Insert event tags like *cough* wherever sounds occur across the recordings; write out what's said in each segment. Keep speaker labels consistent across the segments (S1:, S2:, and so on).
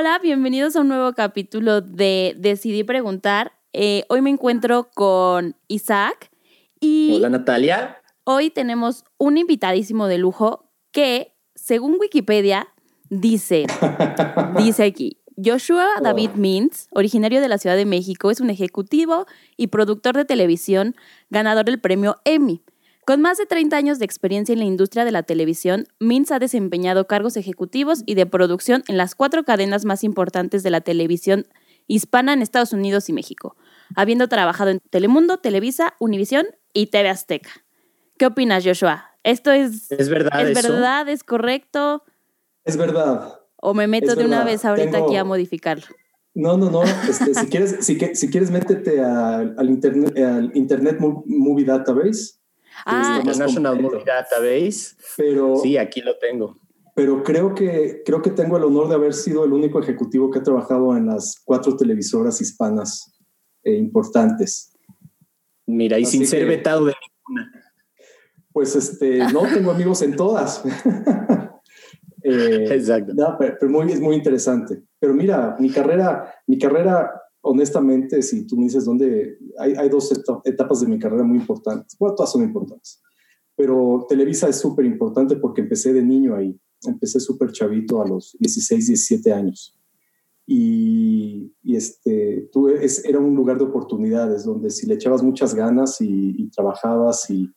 S1: Hola, bienvenidos a un nuevo capítulo de Decidí Preguntar. Eh, hoy me encuentro con Isaac y
S2: Hola Natalia.
S1: hoy tenemos un invitadísimo de lujo que, según Wikipedia, dice, *laughs* dice aquí, Joshua David Mintz, originario de la Ciudad de México, es un ejecutivo y productor de televisión, ganador del premio Emmy. Con más de 30 años de experiencia en la industria de la televisión, Mintz ha desempeñado cargos ejecutivos y de producción en las cuatro cadenas más importantes de la televisión hispana en Estados Unidos y México, habiendo trabajado en Telemundo, Televisa, Univisión y TV Azteca. ¿Qué opinas, Joshua? ¿Esto es,
S2: ¿Es verdad
S1: ¿es,
S2: eso?
S1: verdad, es correcto?
S3: Es verdad.
S1: ¿O me meto
S3: Es
S1: de una vez ahorita
S3: Tengo-
S1: aquí a modificarlo?
S3: No, no, no. *laughs* Este, si, quieres, si, quieres, métete al, al internet, al Internet Mo- Movie Database.
S1: Ah,
S3: es completo.
S2: Movie Database.
S3: Pero,
S2: Sí, aquí lo tengo.
S3: pero creo, que, creo que tengo el honor de haber sido el único ejecutivo que ha trabajado en las cuatro televisoras hispanas eh, importantes.
S2: Mira, y
S3: Así
S2: sin ser vetado de ninguna.
S3: Pues este, no tengo amigos en todas. *laughs* Eh,
S2: Exacto.
S3: No, pero, pero muy, es muy interesante. Pero mira, mi carrera, mi carrera, honestamente, si tú me dices dónde, hay, dos eta- etapas de mi carrera muy importantes. Bueno, todas son importantes. Pero Televisa es súper importante porque empecé de niño ahí. Empecé súper chavito a los 16, 17 años. Y, y este, tú es, era un lugar de oportunidades donde si le echabas muchas ganas y, y trabajabas y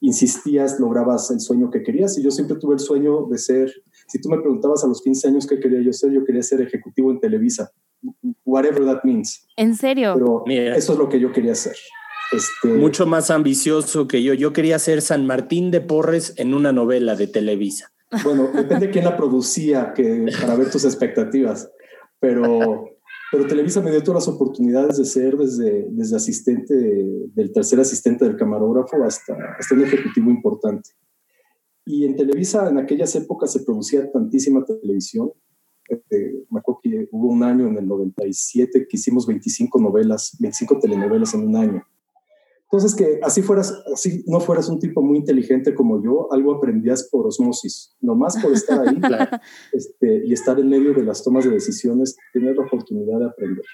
S3: insistías, lograbas el sueño que querías. Y yo siempre tuve el sueño de ser si tú me preguntabas a los 15 años qué quería yo ser, yo quería ser ejecutivo en Televisa, whatever that means.
S1: ¿En serio?
S3: Pero
S2: Mira.
S3: eso es lo que yo quería hacer. Este,
S2: Mucho más ambicioso que yo. Yo quería ser San Martín de Porres en una novela de Televisa.
S3: Bueno, depende de quién la producía que, para ver tus expectativas. Pero, pero Televisa me dio todas las oportunidades de ser desde, desde asistente, del tercer asistente del camarógrafo hasta, hasta un ejecutivo importante. Y en Televisa, en aquellas épocas se producía tantísima televisión. Este, me acuerdo que hubo un año en el 97 que hicimos 25 novelas, 25 telenovelas en un año. Entonces, que así fueras, así no fueras un tipo muy inteligente como yo, algo aprendías por osmosis, nomás por estar ahí *laughs*
S2: Claro.
S3: este, y estar en medio de las tomas de decisiones, tener la oportunidad de aprender.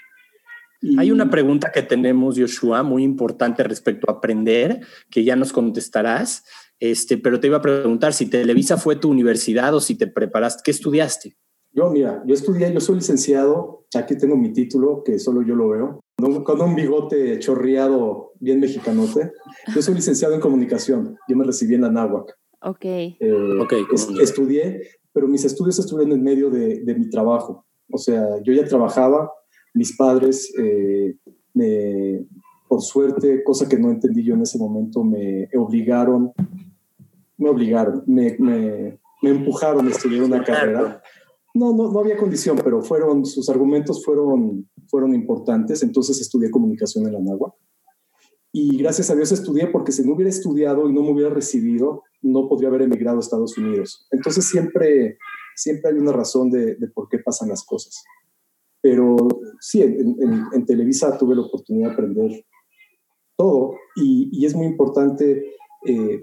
S3: Y-
S2: Hay una pregunta que tenemos, Joshua, muy importante respecto a aprender, que ya nos contestarás. Este, pero te iba a preguntar si Televisa fue tu universidad o si te preparaste. ¿Qué estudiaste?
S3: Yo, mira, yo estudié, yo soy licenciado, aquí tengo mi título, que solo yo lo veo, con un- con un bigote chorreado bien mexicanote. Yo soy licenciado en comunicación, yo me recibí en la náhuac.
S1: ok.
S3: Eh,
S2: Ok,
S3: es-
S2: comunidad.
S3: estudié, pero mis estudios estuvieron en medio de, de mi trabajo. O sea, yo ya trabajaba, mis padres, eh, me- por suerte, cosa que no entendí yo en ese momento, me obligaron, me obligaron, me, me- me empujaron a estudiar una carrera. No, no, había condición, pero fueron, sus argumentos fueron, fueron importantes, entonces estudié comunicación en la NAGUA. Y gracias a Dios estudié porque si no hubiera estudiado y no me hubiera recibido, no podría haber emigrado a Estados Unidos. Entonces siempre, siempre hay una razón de, por qué pasan las cosas. Pero sí, en, Televisa tuve la oportunidad de aprender todo y, y es muy importante. eh,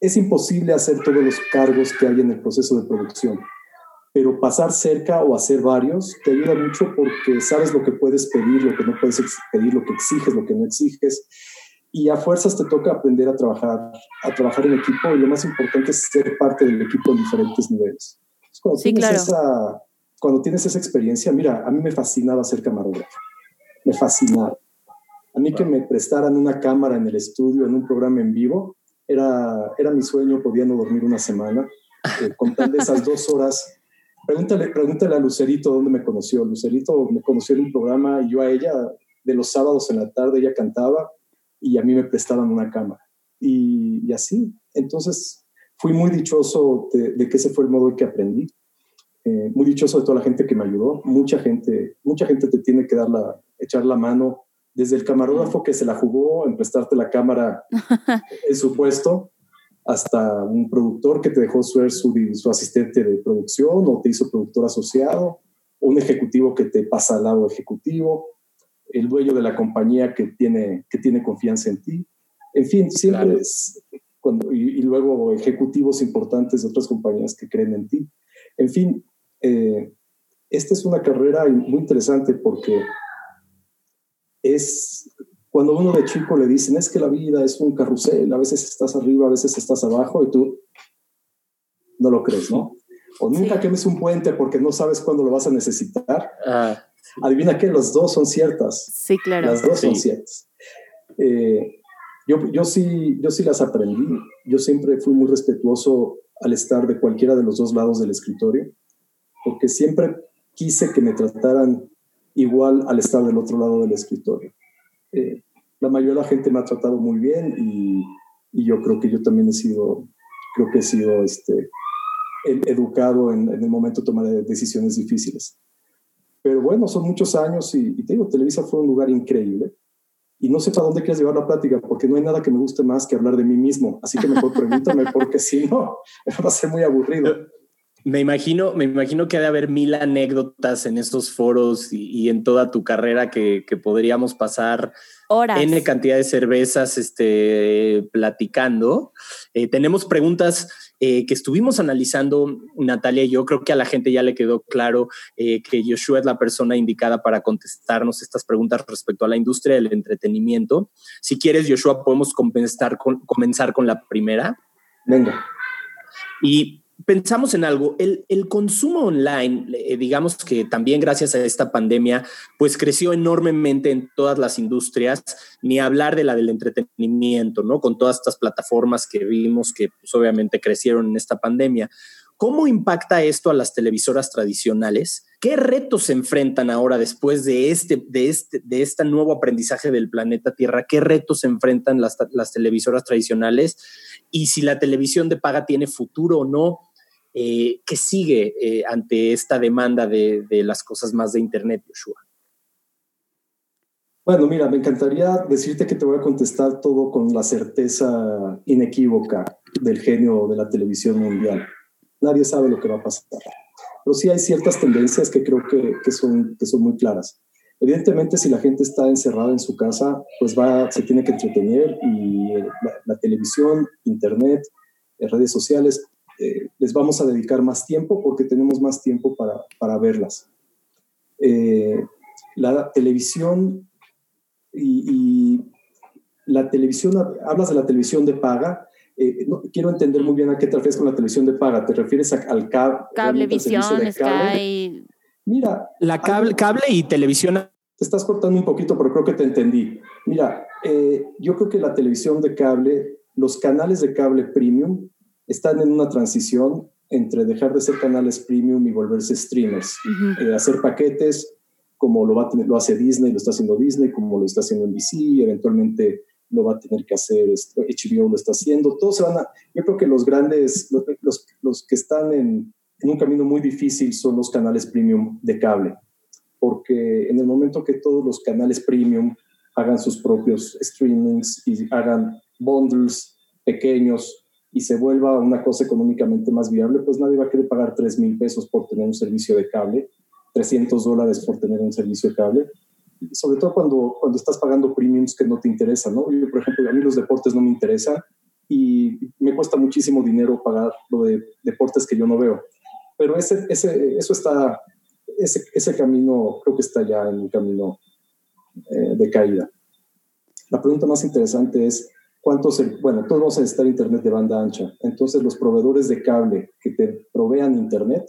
S3: es imposible hacer todos los cargos que hay en el proceso de producción, pero pasar cerca o hacer varios te ayuda mucho porque sabes lo que puedes pedir, lo que no puedes pedir, lo que exiges, lo que no exiges. Y a fuerzas te toca aprender a trabajar, a trabajar en equipo y lo más importante es ser parte del equipo en diferentes niveles. Entonces, cuando,
S1: Sí,
S3: tienes
S1: claro.
S3: esa, cuando tienes esa experiencia, mira, a mí me fascinaba ser camarógrafo, me fascinaba. A mí que me prestaran una cámara en el estudio, en un programa en vivo, era, era mi sueño, podía no dormir una semana, eh, con tal de esas dos horas. Pregúntale, pregúntale a Lucerito dónde me conoció. Lucerito me conoció en un programa y yo a ella, de los sábados en la tarde, ella cantaba y a mí me prestaban una cámara. Y, y así, entonces fui muy dichoso de, de que ese fue el modo en que aprendí. eh, muy dichoso de toda la gente que me ayudó. Mucha gente, mucha gente te tiene que dar la, echar la mano, desde el camarógrafo que se la jugó en prestarte la cámara *laughs* en su puesto, hasta un productor que te dejó ser su, su asistente de producción o te hizo productor asociado, un ejecutivo que te pasa al lado ejecutivo, el dueño de la compañía que tiene, que tiene confianza en ti. En fin, siempre es cuando, y, luego ejecutivos importantes de otras compañías que creen en ti. En fin, eh, esta es una carrera muy interesante porque es cuando uno de chico le dicen es que la vida es un carrusel, a veces estás arriba, a veces estás abajo y tú no lo crees, ¿no? O nunca quemes un puente porque no sabes cuándo lo vas a necesitar. Ah, Adivina que las dos son ciertas.
S1: Sí, claro.
S3: Las dos son ciertas. Eh, yo, yo, sí, yo sí las aprendí. Yo siempre fui muy respetuoso al estar de cualquiera de los dos lados del escritorio, porque siempre quise que me trataran igual al estar del otro lado del escritorio. Eh, la mayoría de la gente me ha tratado muy bien y, y, yo creo que yo también he sido, creo que he sido este, educado en, en el momento de tomar decisiones difíciles. Pero bueno, son muchos años y, y, te digo, Televisa fue un lugar increíble. Y no sé para dónde quieres llevar la plática, porque no hay nada que me guste más que hablar de mí mismo. Así que mejor *laughs* pregúntame, porque si no, *laughs* va a ser muy aburrido.
S2: Me imagino, me imagino que ha de haber mil anécdotas en estos foros y, en toda tu carrera que, que podríamos pasar
S1: Horas.
S2: N cantidad de cervezas este, platicando. Eh, tenemos preguntas eh, que estuvimos analizando, Natalia y yo. Creo que a la gente ya le quedó claro eh, que Joshua es la persona indicada para contestarnos estas preguntas respecto a la industria del entretenimiento. Si quieres, Joshua, podemos comenzar con, comenzar con la primera.
S3: Venga.
S2: Y pensamos en algo, el, consumo online, eh, digamos que también gracias a esta pandemia, pues creció enormemente en todas las industrias, ni hablar de la del entretenimiento, ¿no? Con todas estas plataformas que vimos que pues, obviamente crecieron en esta pandemia. ¿Cómo impacta esto a las televisoras tradicionales? ¿Qué retos se enfrentan ahora después de este, de este, de este nuevo aprendizaje del planeta Tierra? ¿Qué retos se enfrentan las, las televisoras tradicionales? Y si la televisión de paga tiene futuro o no, eh, ¿Qué sigue eh, ante esta demanda de, las cosas más de Internet, Joshua?
S3: Bueno, mira, me encantaría decirte que te voy a contestar todo con la certeza inequívoca del genio de la televisión mundial. Nadie sabe lo que va a pasar. Pero sí hay ciertas tendencias que creo que, son, que son muy claras. Evidentemente, si la gente está encerrada en su casa, pues va, se tiene que entretener y la, la televisión, internet, redes sociales eh, les vamos a dedicar más tiempo porque tenemos más tiempo para, para verlas. Eh, la televisión y, la televisión, hablas de la televisión de paga, eh, no, quiero entender muy bien a qué te refieres con la televisión de paga. ¿Te refieres al cable?
S1: Cablevisión, Sky.
S3: Mira.
S2: La cable, cable y televisión.
S3: Te estás cortando un poquito, pero creo que te entendí. Mira, yo creo que la televisión de cable, los canales de cable premium están en una transición entre dejar de ser canales premium y volverse streamers, eh, hacer paquetes como lo, va a lo hace Disney, lo está haciendo Disney, como lo está haciendo NBC, eventualmente lo va a tener que hacer HBO, lo está haciendo, todos se van a, yo creo que los grandes, los, los, que están en, en, un camino muy difícil son los canales premium de cable, porque en el momento que todos los canales premium hagan sus propios streamings y hagan bundles pequeños y se vuelva una cosa económicamente más viable, pues nadie va a querer pagar 3 mil pesos por tener un servicio de cable, 300 dólares por tener un servicio de cable, sobre todo cuando, cuando estás pagando premiums que no te interesan, ¿no? Yo, por ejemplo, a mí los deportes no me interesan y me cuesta muchísimo dinero pagar lo de deportes que yo no veo. Pero ese, ese, eso está, ese, ese camino creo que está ya en un camino eh, de caída. La pregunta más interesante es, cuántos, bueno, todos vamos a necesitar internet de banda ancha. Entonces, los proveedores de cable que te provean internet,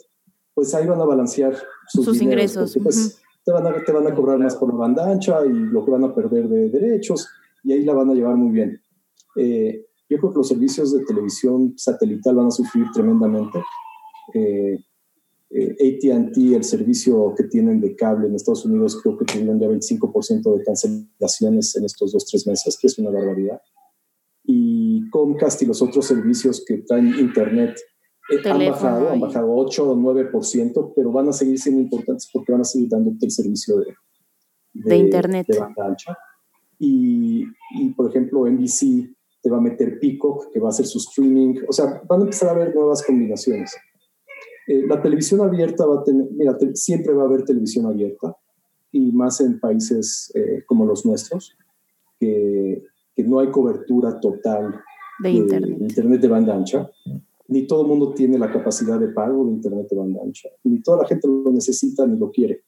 S3: pues ahí van a balancear sus, ingresos. pues, te, van a, te van a cobrar más por la banda ancha y lo que van a perder de derechos, y ahí la van a llevar muy bien. Eh, yo creo que los servicios de televisión satelital van a sufrir tremendamente. Eh, eh, ATT, el servicio que tienen de cable en Estados Unidos, creo que tuvieron ya 25% de cancelaciones en estos dos, tres meses, que es una barbaridad y Comcast y los otros servicios que traen Internet Eh, han bajado, han bajado 8 o 9%, pero van a seguir siendo importantes porque van a seguir dándote el servicio de,
S1: de, Internet.
S3: De banda ancha. Y, y, por ejemplo, NBC te va a meter Peacock, que va a hacer su streaming. O sea, van a empezar a haber nuevas combinaciones. Eh, la televisión abierta va a tener, mira, siempre va a haber televisión abierta, y más en países eh, como los nuestros, que, que, no hay cobertura total
S1: de, internet.
S3: de, internet. de banda ancha. Ni todo el mundo tiene la capacidad de pago de internet de banda ancha. Ni toda la gente lo necesita ni lo quiere.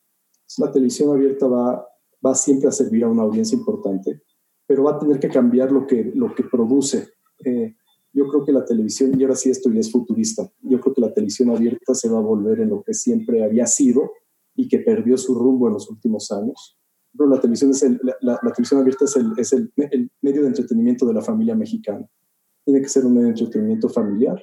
S3: la televisión abierta va, va siempre a servir a una audiencia importante, pero va a tener que cambiar lo que, lo que produce. Eh, yo creo que la televisión, y ahora sí esto ya es futurista, yo creo que la televisión abierta se va a volver en lo que siempre había sido y que perdió su rumbo en los últimos años. La televisión, es la, televisión abierta es, el, es el, el, medio de entretenimiento de la familia mexicana. Tiene que ser un medio de entretenimiento familiar,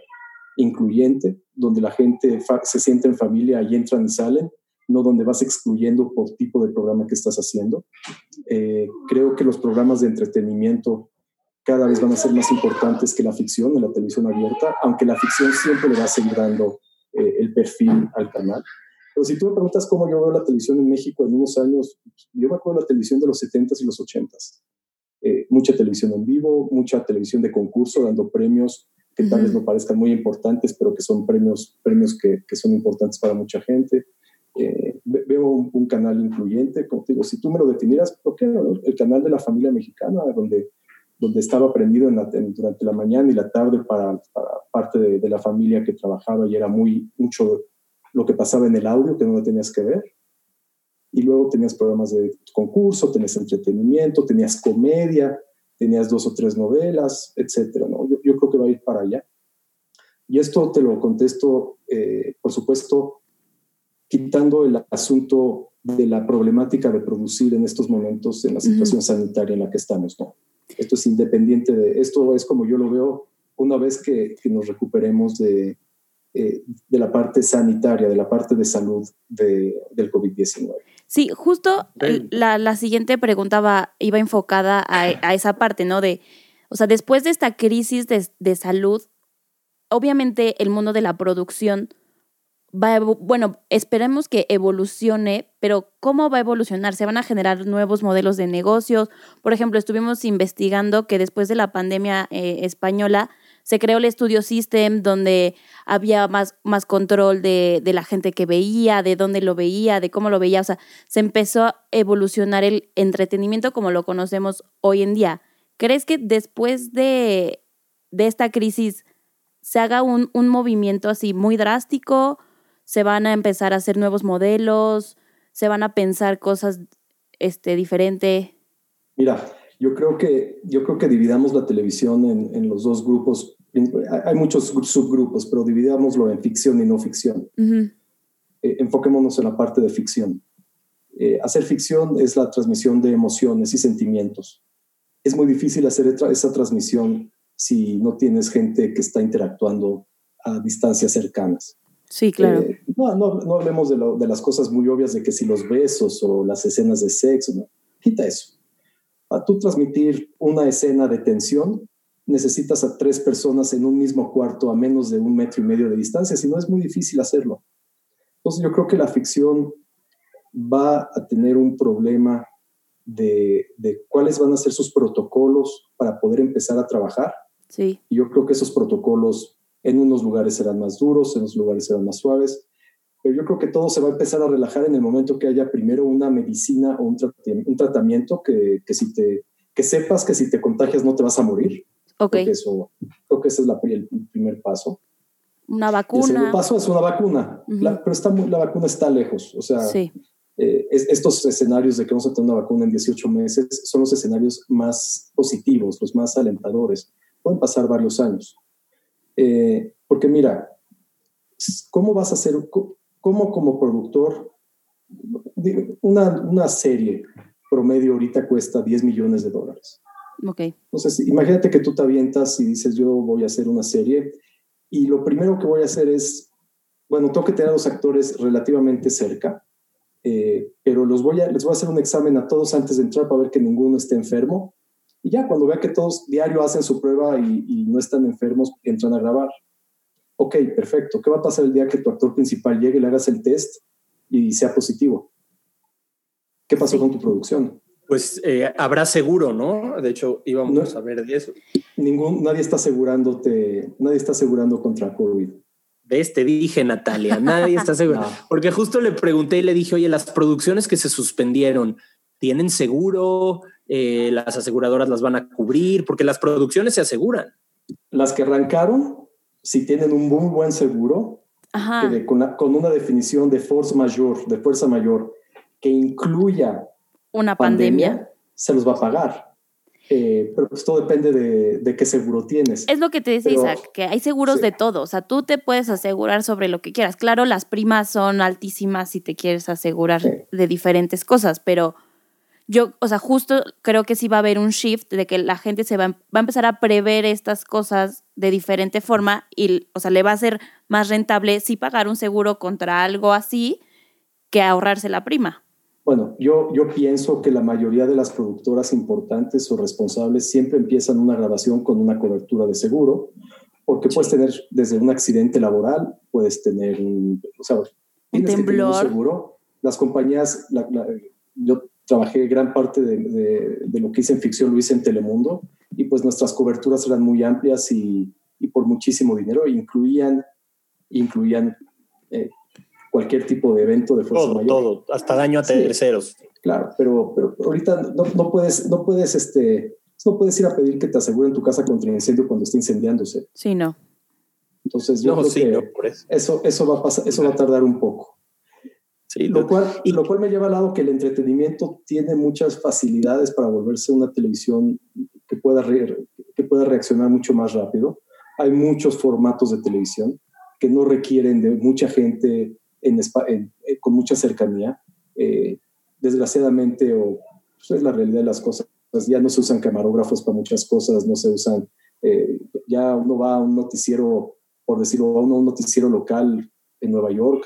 S3: incluyente, donde la gente se siente en familia y entran y salen, no donde vas excluyendo por tipo de programa que estás haciendo. Eh, creo que los programas de entretenimiento cada vez van a ser más importantes que la ficción en la televisión abierta, aunque la ficción siempre le va a seguir dando eh, el perfil al canal. Pero si tú me preguntas cómo yo veo la televisión en México en unos años, yo me acuerdo de la televisión de los 70s y los 80s. Eh, mucha televisión en vivo, mucha televisión de concurso, dando premios que tal vez no parezcan muy importantes, pero que son premios, premios que, que son importantes para mucha gente. Eh, veo un, canal incluyente, como te digo, si tú me lo definieras, ¿por qué no? El canal de la familia mexicana, donde donde estaba prendido en durante la mañana y la tarde para, parte de, la familia que trabajaba y era muy mucho lo que pasaba en el audio que no lo tenías que ver. Y luego tenías programas de concurso, tenías entretenimiento, tenías comedia, tenías dos o tres novelas, etcétera. ¿no? Yo, yo creo que va a ir para allá. Y esto te lo contesto, eh, por supuesto, quitando el asunto de la problemática de producir en estos momentos en la situación sanitaria en la que estamos. ¿no? Esto es independiente de, esto es como yo lo veo una vez que, que nos recuperemos de, eh, de la parte sanitaria, de la parte de salud de, del COVID-19.
S1: Sí, justo la, la, siguiente pregunta va, iba enfocada a, a, esa parte, ¿no? De, o sea, después de esta crisis de, de salud, obviamente el mundo de la producción va bueno, esperemos que evolucione, pero ¿cómo va a evolucionar? ¿Se van a generar nuevos modelos de negocios? Por ejemplo, estuvimos investigando que después de la pandemia eh, española se creó el Studio System donde había más, más control de, de, la gente que veía, de dónde lo veía, de cómo lo veía. O sea, se empezó a evolucionar el entretenimiento como lo conocemos hoy en día. ¿Crees que después de, de esta crisis se haga un, un movimiento así muy drástico? se van a empezar a hacer nuevos modelos, se van a pensar cosas este.
S3: Mira, yo creo que, yo creo que dividamos la televisión en, en los dos grupos. Hay muchos subgrupos, pero dividámoslo en ficción y no ficción. eh, enfoquémonos en la parte de ficción. Eh, hacer ficción es la transmisión de emociones y sentimientos. Es muy difícil hacer esa transmisión si no tienes gente que está interactuando a distancias cercanas.
S1: Sí, claro. Eh,
S3: no, no, no, hablemos de, lo, de, las cosas muy obvias de que si los besos o las escenas de sexo, no. quita eso. Para tú transmitir una escena de tensión, necesitas a tres personas en un mismo cuarto a menos de un metro y medio de distancia, si no es muy difícil hacerlo. Entonces yo creo que la ficción va a tener un problema de, de cuáles van a ser sus protocolos para poder empezar a trabajar.
S1: Sí.
S3: Y yo creo que esos protocolos en unos lugares serán más duros, en otros lugares serán más suaves, pero yo creo que todo se va a empezar a relajar en el momento que haya primero una medicina o un, tratamiento que, que, si te, que sepas que si te contagias no te vas a morir.
S1: Ok.
S3: Creo que, eso, creo que ese es la, el primer paso.
S1: Una vacuna.
S3: el segundo paso es una vacuna, la, pero está la vacuna está lejos. O sea,
S1: sí.
S3: eh, estos escenarios de que vamos a tener una vacuna en 18 meses son los escenarios más positivos, los más alentadores. Pueden pasar varios años. Eh, porque mira, ¿cómo vas a hacer, cómo como productor, una, una serie promedio ahorita cuesta 10 millones de dólares?
S1: Ok.
S3: Entonces, imagínate que tú te avientas y dices, yo voy a hacer una serie y lo primero que voy a hacer es, bueno, tengo que tener a los actores relativamente cerca, eh, pero los voy a, les voy a hacer un examen a todos antes de entrar para ver que ninguno esté enfermo y ya cuando vea que todos diario hacen su prueba y, y, no están enfermos, entran a grabar. Ok, perfecto. ¿Qué va a pasar el día que tu actor principal llegue y le hagas el test y sea positivo? ¿Qué pasó con tu producción?
S2: Pues eh, habrá seguro, ¿no? De hecho, íbamos a ver de eso.
S3: Ningún, nadie está asegurándote, nadie está asegurando contra COVID.
S2: ¿Ves? Te dije, Natalia, nadie está *laughs* seguro. Porque justo le pregunté y le dije, oye, las producciones que se suspendieron, ¿tienen seguro? Eh, ¿Las aseguradoras las van a cubrir? Porque las producciones se aseguran.
S3: Las que arrancaron, si tienen un muy buen seguro, con, una definición de force mayor, de fuerza mayor, que incluya
S1: una pandemia,
S3: se los va a pagar. Eh, pero pues todo depende de, qué seguro tienes.
S1: Es lo que te dice Isaac, que hay seguros de todo. O sea, tú te puedes asegurar sobre lo que quieras. Claro, las primas son altísimas si te quieres asegurar de diferentes cosas, pero yo, o sea, justo creo que sí va a haber un shift de que la gente se va, va a empezar a prever estas cosas de diferente forma y, o sea, le va a ser más rentable sí pagar un seguro contra algo así que ahorrarse la prima.
S3: Bueno, yo, yo pienso que la mayoría de las productoras importantes o responsables siempre empiezan una grabación con una cobertura de seguro, porque puedes tener desde un accidente laboral, puedes tener un, o sea,
S1: un temblor.
S3: seguro. Las compañías, yo trabajé gran parte de, de, lo que hice en ficción, lo hice en Telemundo, y pues nuestras coberturas eran muy amplias y, y por muchísimo dinero, incluían, incluían eh, cualquier tipo de evento de fuerza
S2: todo,
S3: mayor.
S2: Todo, hasta daño a terceros.
S3: Claro, pero, pero ahorita no, no, puedes, no puedes, este, no puedes ir a pedir que te aseguren tu casa contra incendio cuando esté incendiándose.
S1: Sí, no.
S3: Entonces yo creo que eso. eso. va a pasar, eso va a tardar un poco. Sí, lo, cual, y lo cual me lleva al lado que el entretenimiento tiene muchas facilidades para volverse una televisión que pueda, que pueda reaccionar mucho más rápido. Hay muchos formatos de televisión que no requieren de mucha gente en, eh, con mucha cercanía. Eh, desgraciadamente, o pues, es la realidad de las cosas, ya no se usan camarógrafos para muchas cosas, no se usan, eh, ya uno va a un noticiero, por decirlo, a un noticiero local en Nueva York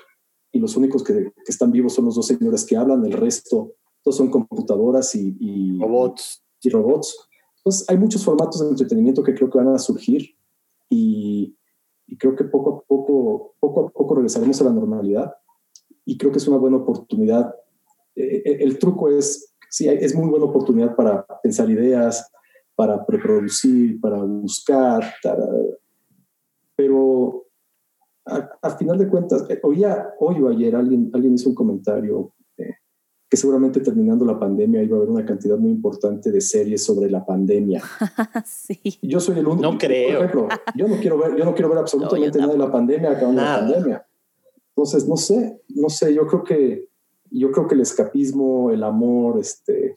S3: y los únicos que, que, están vivos son los dos señores que hablan, el resto todos son computadoras y, y
S2: robots.
S3: Y robots. Entonces, hay muchos formatos de entretenimiento que creo que van a surgir y, y creo que poco a poco, poco a poco regresaremos a la normalidad y creo que es una buena oportunidad. Eh, el truco es, sí, es muy buena oportunidad para pensar ideas, para preproducir, para buscar, pero al final de cuentas, eh, oía, hoy o ayer alguien, alguien hizo un comentario que seguramente terminando la pandemia iba a haber una cantidad muy importante de series sobre la pandemia. *laughs*
S1: sí.
S3: Yo soy el único.
S2: No creo.
S3: Por ejemplo, yo no quiero ver, yo no quiero ver absolutamente nada de la pandemia acabando la pandemia. Entonces, no sé, no sé, yo creo que, yo creo que el escapismo, el amor, este,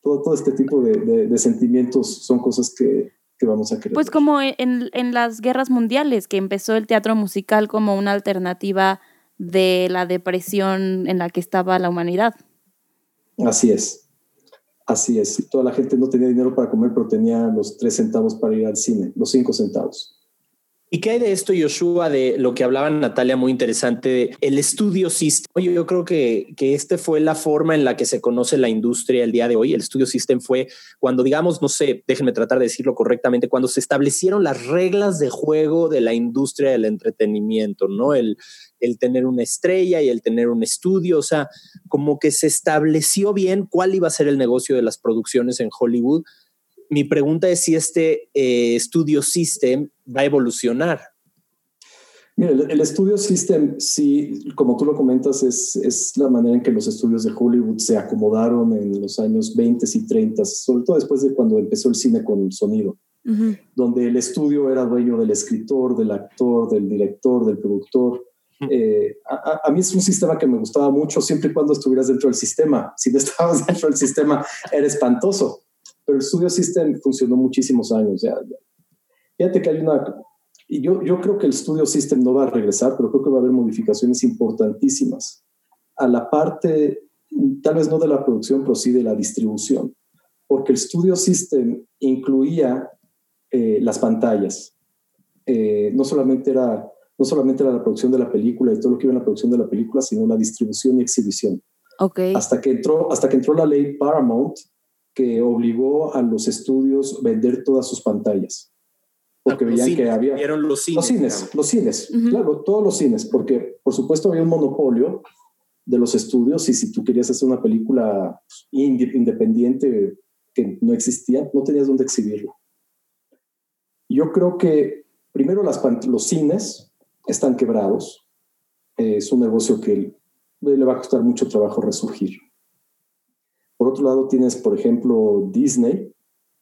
S3: todo, todo este tipo de, de, sentimientos son cosas que, que, vamos a.
S1: Pues como en, en las guerras mundiales, que empezó el teatro musical como una alternativa de la depresión en la que estaba la humanidad.
S3: Así es. Así es. Toda la gente no tenía dinero para comer, pero tenía los tres centavos para ir al cine, los cinco centavos.
S2: ¿Y qué hay de esto, Yoshua, de lo que hablaba Natalia, muy interesante, el estudio system? Yo creo que, que este fue la forma en la que se conoce la industria el día de hoy. El estudio system fue cuando, digamos, no sé, déjenme tratar de decirlo correctamente, cuando se establecieron las reglas de juego de la industria del entretenimiento, ¿no? El, el tener una estrella y el tener un estudio, o sea, como que se estableció bien cuál iba a ser el negocio de las producciones en Hollywood. Mi pregunta es si este eh, estudio system va a evolucionar.
S3: Mira, el, estudio system, sí, como tú lo comentas, es, es, la manera en que los estudios de Hollywood se acomodaron en los años 20 y 30, sobre todo después de cuando empezó el cine con el sonido, donde el estudio era dueño del escritor, del actor, del director, del productor, eh, a, mí es un sistema que me gustaba mucho siempre y cuando estuvieras dentro del sistema. Si no estabas *laughs* dentro del sistema, era espantoso. Pero el Studio System funcionó muchísimos años. Ya, Fíjate que hay una... Y yo, yo creo que el Studio System no va a regresar, pero creo que va a haber modificaciones importantísimas a la parte, tal vez no de la producción, pero sí de la distribución. Porque el Studio System incluía eh, las pantallas. Eh, no solamente era no solamente era la producción de la película y todo lo que iba en la producción de la película, sino la distribución y exhibición.
S1: Okay.
S3: Hasta, que entró, hasta que entró la ley Paramount, que obligó a los estudios a vender todas sus pantallas. porque
S2: Los
S3: veían
S2: cines,
S3: que había...
S2: vieron los cines.
S3: Los cines,
S2: digamos.
S3: los cines, claro, todos los cines, porque por supuesto había un monopolio de los estudios y si tú querías hacer una película inde- independiente que no existía, no tenías dónde exhibirlo. Yo creo que primero las, los cines están quebrados, Eh, es un negocio que le va a costar mucho trabajo resurgir. Por otro lado, tienes, por ejemplo, Disney,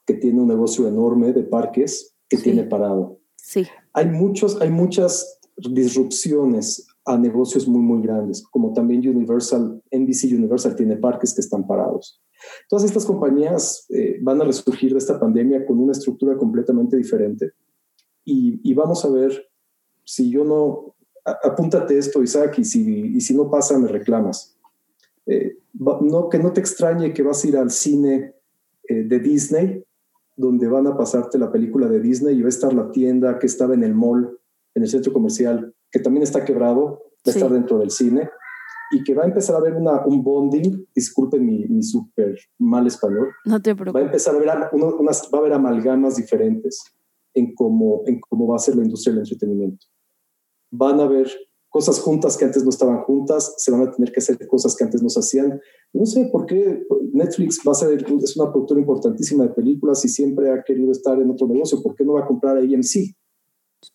S3: que tiene un negocio enorme de parques que
S1: Sí.
S3: tiene parado
S1: Sí.
S3: hay muchos, hay muchas disrupciones a negocios muy, muy grandes, como también Universal, NBC Universal tiene parques que están parados. Todas estas compañías eh, van a resurgir de esta pandemia con una estructura completamente diferente. Y, y vamos a ver si yo no, a- apúntate esto, Isaac, y si, y si no pasa, me reclamas. Eh, no, que no te extrañe que vas a ir al cine eh, de Disney donde van a pasarte la película de Disney y va a estar la tienda que estaba en el mall, en el centro comercial, que también está quebrado, va a estar dentro del cine y que va a empezar a haber una, un bonding, disculpen mi, mi súper mal español,
S1: No te
S3: va a
S1: preocupes.
S3: empezar a haber uno- unas, va a haber amalgamas diferentes en cómo, en cómo va a ser la industria del entretenimiento. Van a haber cosas juntas que antes no estaban juntas, se van a tener que hacer cosas que antes no se hacían. No sé por qué Netflix va a ser, es una productora importantísima de películas y siempre ha querido estar en otro negocio. ¿Por qué no va a comprar a AMC,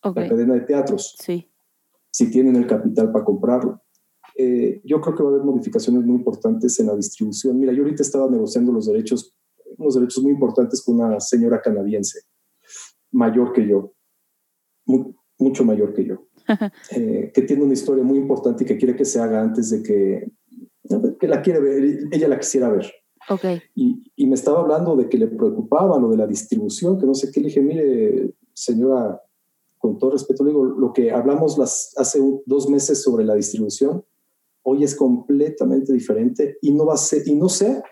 S1: Ok.
S3: la cadena de teatros?
S1: Sí.
S3: si tienen el capital para comprarlo. Eh, yo creo que va a haber modificaciones muy importantes en la distribución. Mira, yo ahorita estaba negociando los derechos, unos derechos muy importantes con una señora canadiense, mayor que yo, mu- mucho mayor que yo, *laughs* eh, que tiene una historia muy importante y que quiere que se haga antes de que, que la quiere ver, ella la quisiera ver.
S1: Ok.
S3: Y, y me estaba hablando de que le preocupaba lo de la distribución, que no sé qué. Le dije, mire, señora, con todo respeto, le digo, lo que hablamos las, hace dos meses sobre la distribución, hoy es completamente diferente y no va a ser, y no sé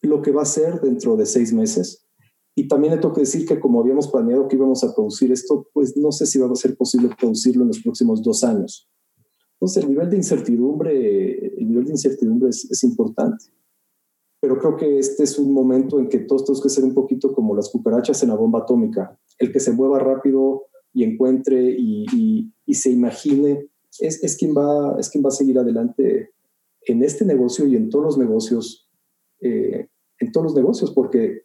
S3: lo que va a ser dentro de seis meses. Y también le tengo que decir que como habíamos planeado que íbamos a producir esto, pues no sé si va a ser posible producirlo en los próximos dos años. Entonces el nivel de incertidumbre, el nivel de incertidumbre es, es importante pero creo que este es un momento en que todos tenemos que ser un poquito como las cucarachas en la bomba atómica. El que se mueva rápido y encuentre y, y- se imagine es, es, quien va, es quien va a seguir adelante en este negocio y en todos los negocios, eh, en todos los negocios, porque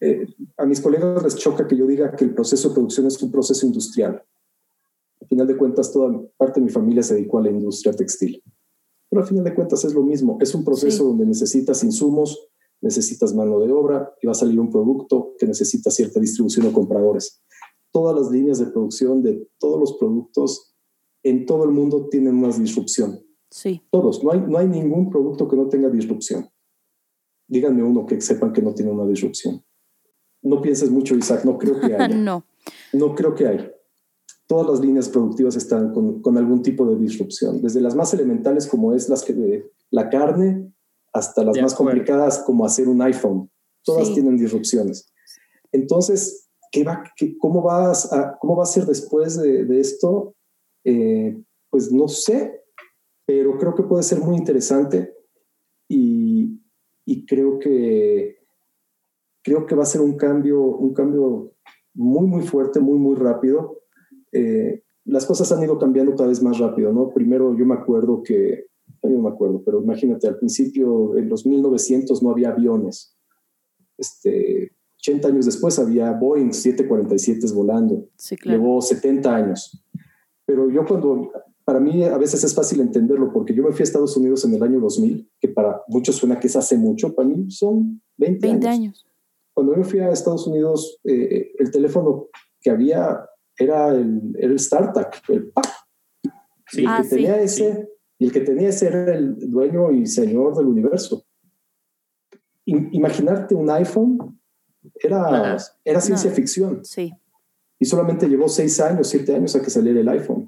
S3: eh, a mis colegas les choca que yo diga que el proceso de producción es un proceso industrial. Al final de cuentas, toda parte de mi familia se dedicó a la industria textil. Pero al final de cuentas es lo mismo. Es un proceso
S1: Sí.
S3: donde necesitas insumos, necesitas mano de obra y va a salir un producto que necesita cierta distribución o compradores. Todas las líneas de producción de todos los productos en todo el mundo tienen una disrupción.
S1: Sí.
S3: Todos. No hay, no hay ningún producto que no tenga disrupción. Díganme uno que sepan que no tiene una disrupción. No pienses mucho, Isaac. No creo que haya. *laughs*
S1: no.
S3: No creo que hay. Todas las líneas productivas están con, con algún tipo de disrupción, desde las más elementales como es las que de la carne hasta las
S2: De
S3: más
S2: acuerdo.
S3: complicadas como hacer un iPhone. Todas
S1: Sí.
S3: tienen disrupciones. Entonces, ¿qué va, qué- cómo, vas a, ¿cómo va a ser después de, de esto? Eh, pues no sé, pero creo que puede ser muy interesante y, y creo que creo que va a ser un cambio, un cambio muy, muy fuerte, muy, muy rápido. Eh, las cosas han ido cambiando cada vez más rápido, ¿no? Primero yo me acuerdo que, no me acuerdo, pero imagínate, al principio, en los 1900 no había aviones. Este, 80 años después había Boeing 747 volando.
S1: Sí, claro.
S3: Llevó 70 años. Pero yo cuando, para mí a veces es fácil entenderlo, porque yo me fui a Estados Unidos en el año 2000, que para muchos suena que es hace mucho, para mí son 20,
S1: 20
S3: años.
S1: años.
S3: Cuando yo fui a Estados Unidos, eh, el teléfono que había era el, el StarTAC, el PAC.
S2: Sí.
S3: Y el
S1: Ah,
S3: que
S1: sí.
S3: tenía ese, y el que tenía ese era el dueño y señor del universo. I- imaginarte un iPhone era, era ciencia
S1: No.
S3: ficción.
S1: Sí.
S3: Y solamente llevó seis años, siete años a que saliera el iPhone.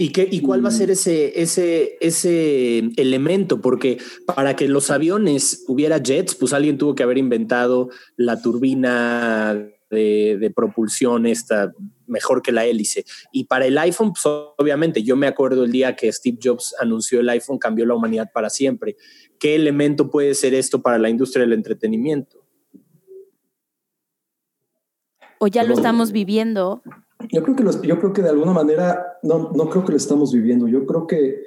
S2: ¿Y, qué, ¿Y cuál va a ser ese, ese, ese elemento? Porque para que los aviones hubiera jets, pues alguien tuvo que haber inventado la turbina de, de propulsión esta mejor que la hélice. Y para el iPhone, pues obviamente, yo me acuerdo el día que Steve Jobs anunció el iPhone, cambió la humanidad para siempre. ¿Qué elemento puede ser esto para la industria del entretenimiento?
S1: ¿O ya lo estamos viviendo?
S3: Yo creo que, los, yo creo que de alguna manera, no, no creo que lo estamos viviendo. Yo creo que,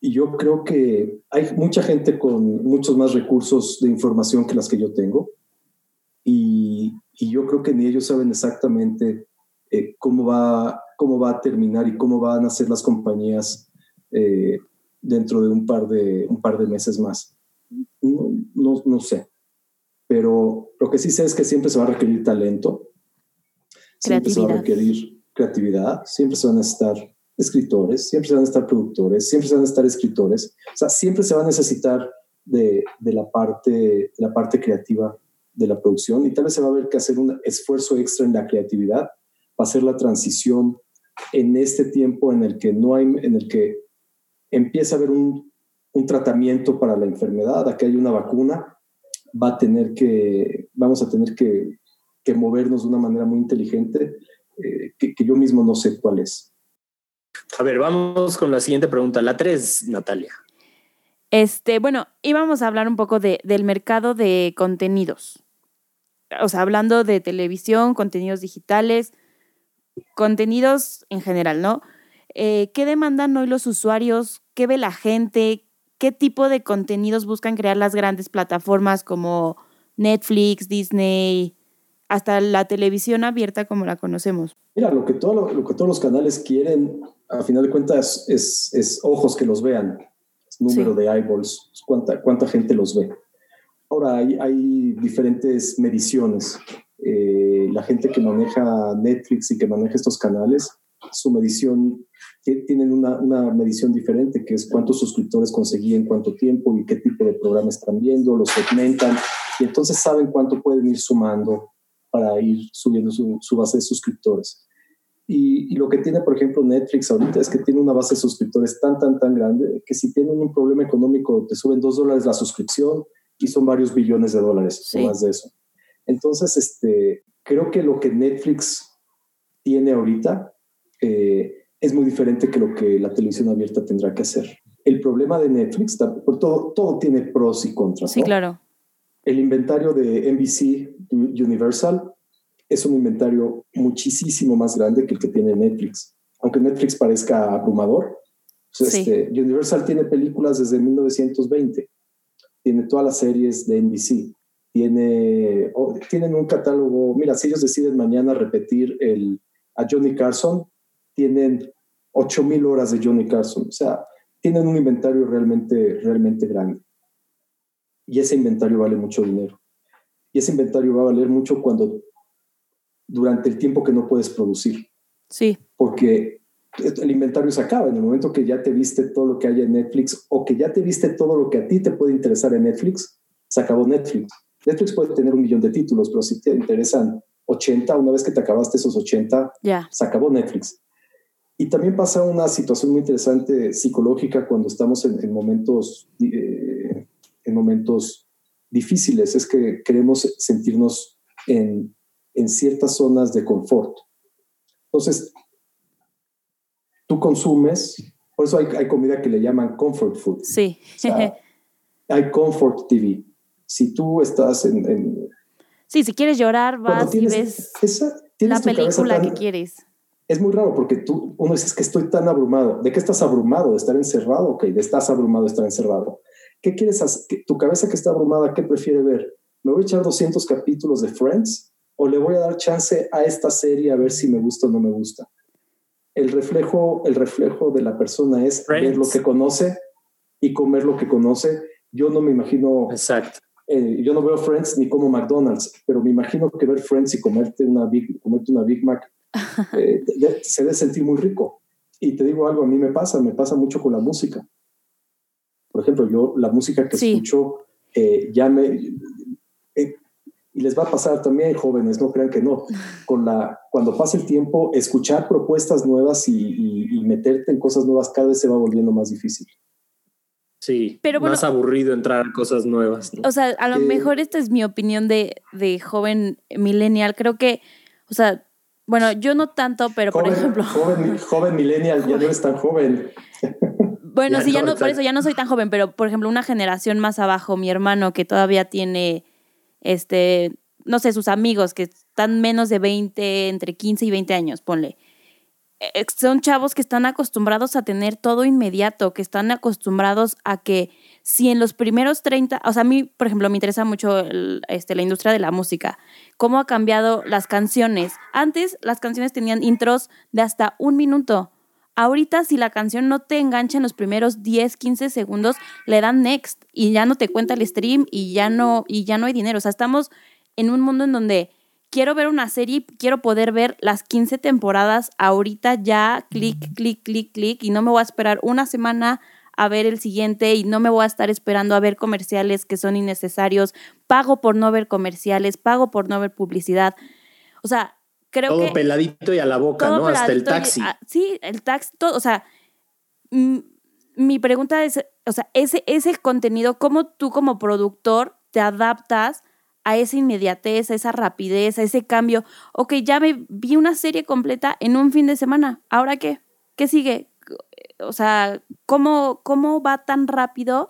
S3: yo creo que hay mucha gente con muchos más recursos de información que las que yo tengo. Y, y yo creo que ni ellos saben exactamente eh, cómo, va, cómo va a terminar y cómo van a ser las compañías eh, dentro de un par de, un par de meses más. No, no, no sé. Pero lo que sí sé es que siempre se va a requerir talento, siempre se va a requerir creatividad, siempre se van a estar escritores, siempre se van a estar productores, siempre se van a estar escritores. O sea, siempre se va a necesitar de, de, la, parte, la parte creativa de la producción y tal vez se va a haber que hacer un esfuerzo extra en la creatividad para hacer la transición en este tiempo en el que no hay, en el que empieza a haber un, un tratamiento para la enfermedad, aquí hay una vacuna, va a tener que, vamos a tener que, que movernos de una manera muy inteligente eh, que, que, yo mismo no sé cuál es.
S2: A ver, vamos con la siguiente pregunta, la tres, Natalia.
S1: Este, bueno, íbamos a hablar un poco de, del mercado de contenidos. O sea, hablando de televisión, contenidos digitales, contenidos en general, ¿no? Eh, ¿Qué demandan hoy los usuarios? ¿Qué ve la gente? ¿Qué tipo de contenidos buscan crear las grandes plataformas como Netflix, Disney, hasta la televisión abierta como la conocemos?
S3: Mira, lo que, todo, lo, lo que todos los canales quieren, a final de cuentas, es, es ojos que los vean, es número sí. de eyeballs, cuánta, cuánta gente los ve. Ahora, hay, hay diferentes mediciones. Eh, la gente que maneja Netflix y que maneja estos canales, su medición, tienen una, una, medición diferente, que es cuántos suscriptores conseguí en cuánto tiempo y qué tipo de programa están viendo, los segmentan, y entonces saben cuánto pueden ir sumando para ir subiendo su, su base de suscriptores. Y, y, lo que tiene, por ejemplo, Netflix ahorita es que tiene una base de suscriptores tan, tan, tan grande que si tienen un problema económico, te suben dos dólares la suscripción y son varios billones de dólares, sí. más de eso. Entonces, este, creo que lo que Netflix tiene ahorita eh, es muy diferente que lo que la televisión abierta tendrá que hacer. El problema de Netflix, por todo, todo tiene pros y contras.
S1: Sí,
S3: ¿no?
S1: claro.
S3: El inventario de NBC Universal es un inventario muchísimo más grande que el que tiene Netflix. Aunque Netflix parezca abrumador, pues sí. este, Universal tiene películas desde 1920, tiene todas las series de NBC, tiene, oh, tienen un catálogo, mira, si ellos deciden mañana repetir el, a Johnny Carson, tienen 8000 horas de Johnny Carson, o sea, tienen un inventario realmente, realmente grande. Y ese inventario vale mucho dinero. Y ese inventario va a valer mucho cuando, durante el tiempo que no puedes producir.
S1: Sí.
S3: Porque el inventario se acaba en el momento que ya te viste todo lo que hay en Netflix o que ya te viste todo lo que a ti te puede interesar en Netflix, se acabó Netflix. Netflix puede tener un millón de títulos, pero si te interesan 80, una vez que te acabaste esos 80,
S1: yeah.
S3: se acabó Netflix. Y también pasa una situación muy interesante psicológica cuando estamos en, en momentos, eh, en momentos difíciles, es que queremos sentirnos en, en ciertas zonas de confort. Entonces, tú consumes, por eso hay, hay, comida que le llaman comfort food.
S1: Sí.
S3: O sea, *laughs* hay comfort TV. Si tú estás en, en
S1: Sí, si quieres llorar, vas tienes, y ves
S3: esa,
S1: la película tan, que quieres.
S3: Es muy raro porque tú, uno dices que estoy tan abrumado. ¿De qué estás abrumado? ¿De estar encerrado? Ok, de estás abrumado de estar encerrado. ¿Qué quieres hacer? ¿Tu cabeza que está abrumada, qué prefiere ver? ¿Me voy a echar 200 capítulos de Friends? ¿O le voy a dar chance a esta serie a ver si me gusta o no me gusta? El reflejo, el reflejo de la persona es Friends. ver lo que conoce y comer lo que conoce. Yo no me imagino...
S2: Exacto
S3: eh, yo no veo Friends ni como McDonald's, pero me imagino que ver Friends y comerte una Big, comerte una Big Mac *laughs* eh, se debe sentir muy rico. Y te digo algo, a mí me pasa, me pasa mucho con la música. Por ejemplo, yo la música que sí. escucho eh, ya me... Eh, y les va a pasar también, jóvenes, no crean que no. Con la, cuando pasa el tiempo, escuchar propuestas nuevas y, y, y meterte en cosas nuevas cada vez se va volviendo más difícil.
S2: Sí, pero bueno, más aburrido entrar a cosas nuevas. ¿no?
S1: O sea, a lo eh, mejor esta es mi opinión de, de joven millennial. Creo que, o sea, bueno, yo no tanto, pero
S3: joven,
S1: por ejemplo.
S3: Joven, joven millennial, ya no eres tan joven.
S1: Bueno, ya sí, ya no, por eso ya no soy tan joven, pero por ejemplo, una generación más abajo, mi hermano que todavía tiene, este, no sé, sus amigos que están menos de 20, entre 15 y 20 años, ponle. Eh, son chavos que están acostumbrados a tener todo inmediato, que están acostumbrados a que si en los primeros 30, o sea, a mí, por ejemplo, me interesa mucho este, la industria de la música, cómo ha cambiado las canciones. Antes las canciones tenían intros de hasta un minuto. Ahorita si la canción no te engancha en los primeros 10, 15 segundos, le dan next y ya no te cuenta el stream y ya no, y ya no hay dinero. O sea, estamos en un mundo en donde quiero ver una serie, quiero poder ver las 15 temporadas ahorita ya, clic, clic, clic, clic, y no me voy a esperar una semana a ver el siguiente y no me voy a estar esperando a ver comerciales que son innecesarios, pago por no ver comerciales, pago por no ver publicidad. O sea, creo
S2: todo
S1: que...
S2: peladito y a la boca, ¿no? Hasta el taxi.
S1: Ah, sí, el taxi, todo, o sea, mi pregunta es, o sea, ese, ese contenido, ¿cómo tú como productor te adaptas a esa inmediatez, a esa rapidez, a ese cambio? Ok, ya me vi una serie completa en un fin de semana, ¿ahora qué? ¿Qué sigue? o sea, ¿cómo, cómo va tan rápido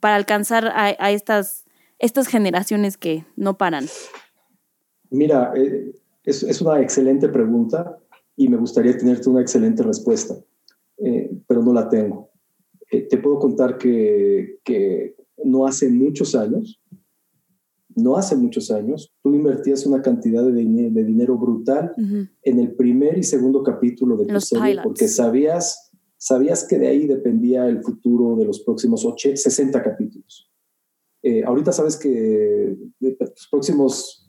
S1: para alcanzar a, estas, estas generaciones que no paran?
S3: Mira, eh, es, una excelente pregunta y me gustaría tenerte una excelente respuesta, eh, pero no la tengo. Eh, te puedo contar que, que no hace muchos años, no hace muchos años, tú invertías una cantidad de, de dinero brutal en el primer y segundo capítulo de tu serie porque sabías ¿Sabías que de ahí dependía el futuro de los próximos 80, 60 capítulos? Eh, ahorita sabes que de los próximos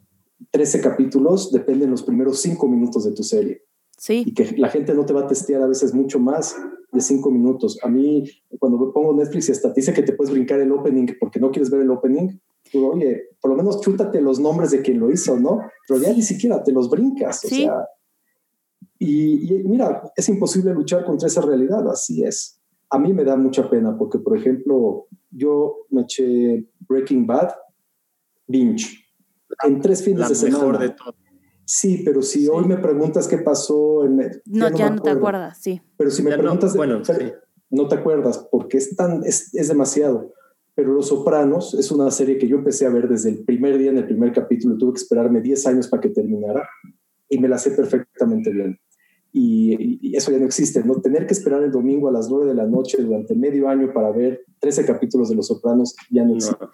S3: 13 capítulos dependen los primeros 5 minutos de tu serie.
S1: Sí.
S3: Y que la gente no te va a testear a veces mucho más de 5 minutos. A mí, cuando me pongo Netflix y hasta dice que te puedes brincar el opening porque no quieres ver el opening, digo, oye, por lo menos chútate los nombres de quien lo hizo, ¿no? Pero ya ni siquiera te los brincas. O sea, y, mira, es imposible luchar contra esa realidad, así es. A mí me da mucha pena porque, por ejemplo, yo me eché Breaking Bad, binge, en tres fines de semana. Mejor de todo. Sí, pero si hoy me preguntas qué pasó en...
S1: No, ya no, te acuerdas, sí.
S3: Pero si me preguntas...
S2: No, bueno,
S3: no te acuerdas porque es, tan, es, es demasiado. Pero Los Sopranos es una serie que yo empecé a ver desde el primer día en el primer capítulo. Tuve que esperarme 10 años para que terminara y me la sé perfectamente bien y, eso ya no existe, ¿no? Tener que esperar el domingo a las 9 de la noche durante medio año para ver 13 capítulos de Los Sopranos ya no existe.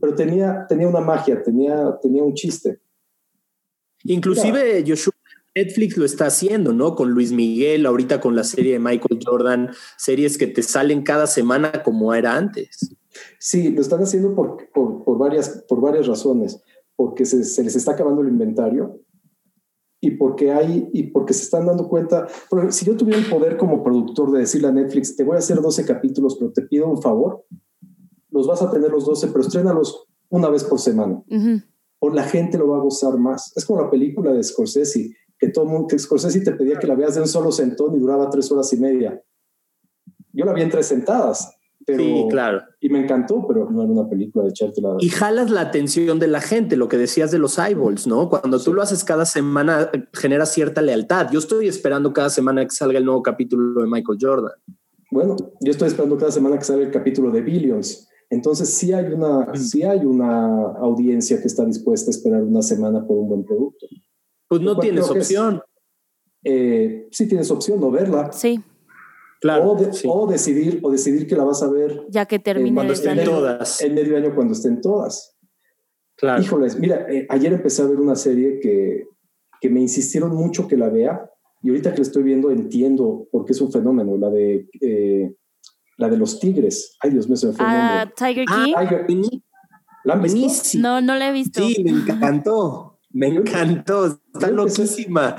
S3: Pero tenía, tenía una magia, tenía, tenía un chiste.
S2: Inclusive Joshua Netflix lo está haciendo, ¿no? Con Luis Miguel, ahorita con la serie de Michael Jordan, series que te salen cada semana como era antes.
S3: Sí, lo están haciendo por, por, varias, por varias razones, porque se, se les está acabando el inventario y porque hay y porque se están dando cuenta, si yo tuviera el poder como productor de decirle a Netflix, te voy a hacer 12 capítulos, pero te pido un favor, los vas a tener los 12, pero estrénalos una vez por semana. O la gente lo va a gozar más. Es como la película de Scorsese, que todo mundo, que Scorsese te pedía que la veas de un solo sentón y duraba tres horas y media. Yo la vi en tres sentadas sí,
S2: claro.
S3: Y me encantó, pero no era una película de echarte la...
S2: Y jalas la atención de la gente, lo que decías de los eyeballs, ¿no? Cuando tú lo haces cada semana, genera cierta lealtad. Yo estoy esperando cada semana que salga el nuevo capítulo de Michael Jordan.
S3: Bueno, yo estoy esperando cada semana que salga el capítulo de Billions. Entonces sí hay una, sí hay una audiencia que está dispuesta a esperar una semana por un buen producto.
S2: Pues no tienes opción.
S3: eh, sí tienes opción, no verla.
S1: Sí.
S3: Claro, o, decidir, o decidir que la vas a ver.
S1: Ya que termine.
S2: cuando estén todas.
S3: En medio año cuando estén todas. Claro. Híjoles, mira, eh, ayer empecé a ver una serie que, que me insistieron mucho que la vea. Y ahorita que la estoy viendo entiendo por qué es un fenómeno. La de, eh, la de los tigres. Ay, Dios mío, se me fue
S1: ah, Tiger King.
S3: Ah, ¿La han visto?
S1: No, no la he visto.
S2: Sí, me encantó. Me encantó. Está loquísima.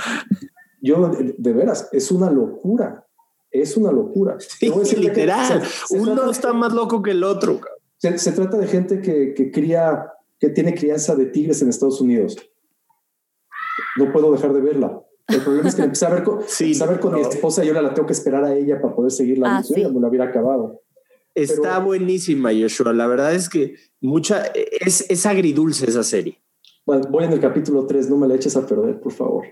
S3: Yo, de veras, es una locura. Es una locura.
S2: Sí, literal. Uno está más loco que el otro.
S3: Se, trata de gente que, que, cría, que tiene crianza de tigres en Estados Unidos. No puedo dejar de verla. El problema es que empecé a ver con, con mi esposa y ahora la tengo que esperar a ella para poder seguir la ah, no la hubiera acabado.
S2: Está buenísima, Joshua. La verdad es que mucha es, es agridulce esa serie.
S3: Bueno, voy en el capítulo 3, no me la eches a perder, por favor.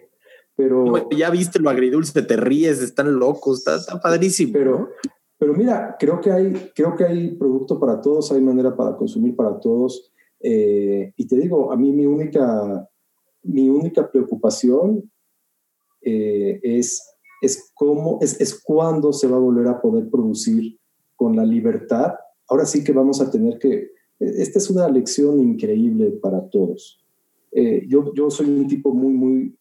S3: Pero
S2: ya viste lo agridulce, te ríes, están locos, está, padrísimo.
S3: Pero, pero mira, creo que hay, creo que hay producto para todos, hay manera para consumir para todos. Eh, y te digo, a mí mi única, mi única preocupación eh, es, es cómo, es, es cuándo se va a volver a poder producir con la libertad. Ahora sí que vamos a tener que, esta es una lección increíble para todos. Eh, yo, yo soy un tipo muy, muy,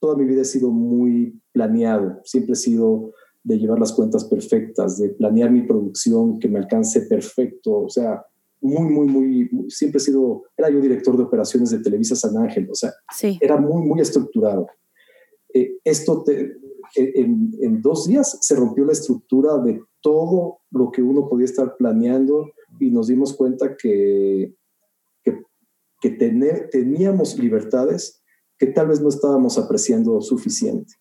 S3: toda mi vida he sido muy planeado, siempre he sido de llevar las cuentas perfectas, de planear mi producción que me alcance perfecto, o sea, muy, muy, muy, siempre he sido, era yo director de operaciones de Televisa San Ángel, o sea, era muy, muy estructurado. Eh, esto te, en, dos días se rompió la estructura de todo lo que uno podía estar planeando y nos dimos cuenta que, que, teníamos libertades que tal vez no estábamos apreciando suficiente.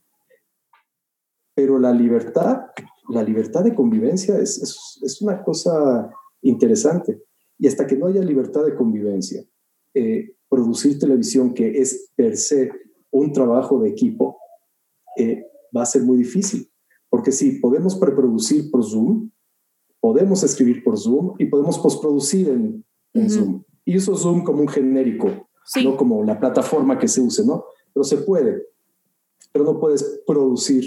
S3: Pero la libertad, la libertad de convivencia es, es, es una cosa interesante. Y hasta que no haya libertad de convivencia, eh, producir televisión, que es per se un trabajo de equipo, eh, va a ser muy difícil. Porque sí, podemos preproducir por Zoom, podemos escribir por Zoom y podemos postproducir en, en Zoom. Y uso Zoom como un genérico, no como la plataforma que se use, ¿no? Pero se puede. Pero no puedes producir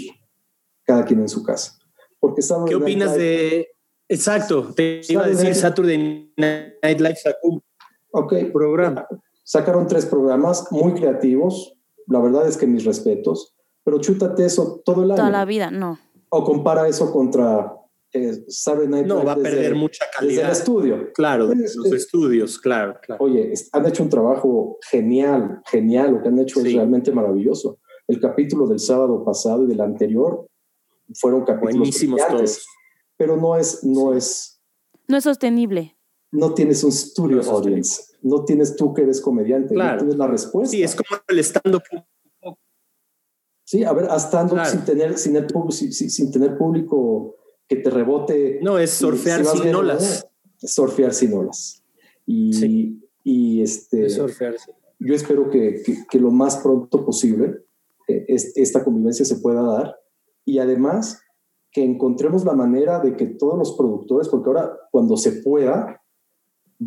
S3: cada quien en su casa. Porque
S2: ¿Qué opinas de Exacto, te iba a decir Saturday Night Live sacó un
S3: okay.
S2: programa.
S3: Sacaron tres programas muy creativos, la verdad es que mis respetos, pero chútate eso todo el año.
S1: Toda la vida, no.
S3: O compara eso contra eh, Saturday Night
S2: No, va a perder mucha calidad.
S3: Desde el estudio.
S2: Claro, desde los estudios, claro, claro.
S3: Oye, han hecho un trabajo genial, genial, lo que han hecho es realmente maravilloso. El capítulo del sábado pasado y del anterior fueron capítulos
S2: buenísimos todos
S3: pero no es, no es...
S1: No es sostenible.
S3: No tienes un studio audience, no tienes tú que eres comediante, no tienes la respuesta.
S2: Sí, es como el stand-up.
S3: Sí, a ver, stand-up sin, tener, sin, sin, tener público que te rebote.
S2: No, es surfear sin olas.
S3: Es surfear sin olas. Y, y este,
S2: surfear,
S3: yo espero que, que, lo más pronto posible eh, esta convivencia se pueda dar. Y además, que encontremos la manera de que todos los productores, porque ahora cuando se pueda,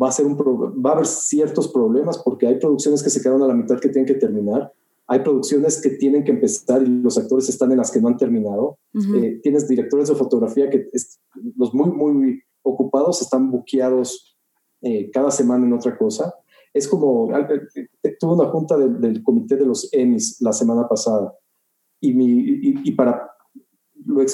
S3: va a, ser un va a haber ciertos problemas porque hay producciones que se quedan a la mitad que tienen que terminar, hay producciones que tienen que empezar y los actores están en las que no han terminado, eh, tienes directores de fotografía que los muy, muy ocupados están buqueados eh, cada semana en otra cosa. Es como, eh, tuve una junta del comité de los Emmys la semana pasada y, mi, y para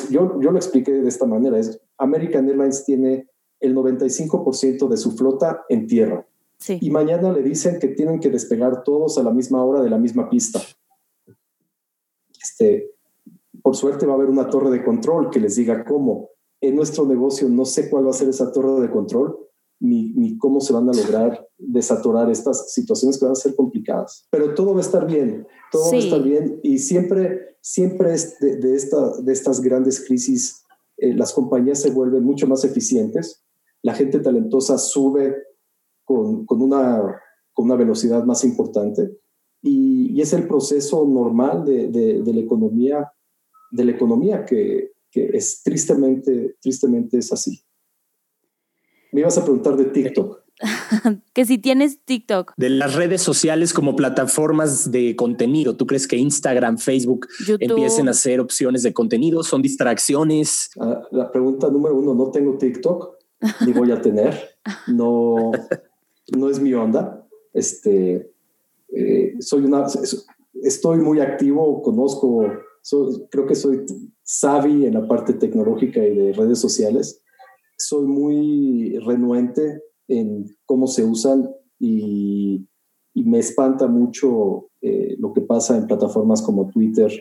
S3: yo, yo lo expliqué de esta manera, es American Airlines tiene el 95% de su flota en tierra. Y mañana le dicen que tienen que despegar todos a la misma hora de la misma pista. Este, por suerte va a haber una torre de control que les diga cómo. En nuestro negocio no sé cuál va a ser esa torre de control, ni, ni cómo se van a lograr desatorar estas situaciones que van a ser complicadas. Pero todo va a estar bien, todo va a estar bien y siempre siempre es de, esta, de estas grandes crisis, eh, las compañías se vuelven mucho más eficientes, la gente talentosa sube con, con, una, con una velocidad más importante y, y es el proceso normal de, de, la economía, de la economía que, que es tristemente, tristemente es así. Me ibas a preguntar de TikTok. *laughs*
S1: que si tienes TikTok.
S2: De las redes sociales como plataformas de contenido, ¿tú crees que Instagram, Facebook empiecen a hacer opciones de contenido? ¿Son distracciones?
S3: Ah, la pregunta número uno, no tengo TikTok, ni voy a tener. No, *laughs* no es mi onda. Este, eh, soy una, estoy muy activo, conozco, creo que soy savvy en la parte tecnológica y de redes sociales. Soy muy renuente en cómo se usan y, me espanta mucho eh, lo que pasa en plataformas como Twitter,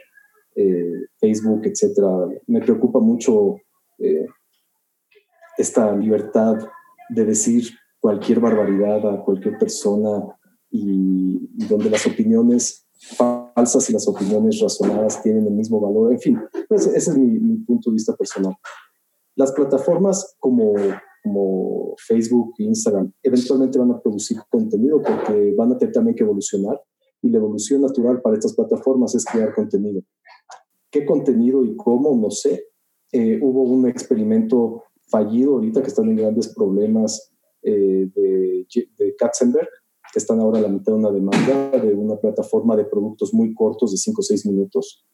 S3: eh, Facebook, etc. Me preocupa mucho esta libertad de decir cualquier barbaridad a cualquier persona y, donde las opiniones falsas y las opiniones razonadas tienen el mismo valor. En fin, ese, es mi, mi punto de vista personal. Las plataformas como como Facebook e Instagram, eventualmente van a producir contenido porque van a tener también que evolucionar y la evolución natural para estas plataformas es crear contenido. ¿Qué contenido y cómo? No sé. Eh, hubo un experimento fallido ahorita que están en grandes problemas eh, de, Katzenberg, que están ahora a la mitad de una demanda de una plataforma de productos muy cortos de 5 o 6 minutos.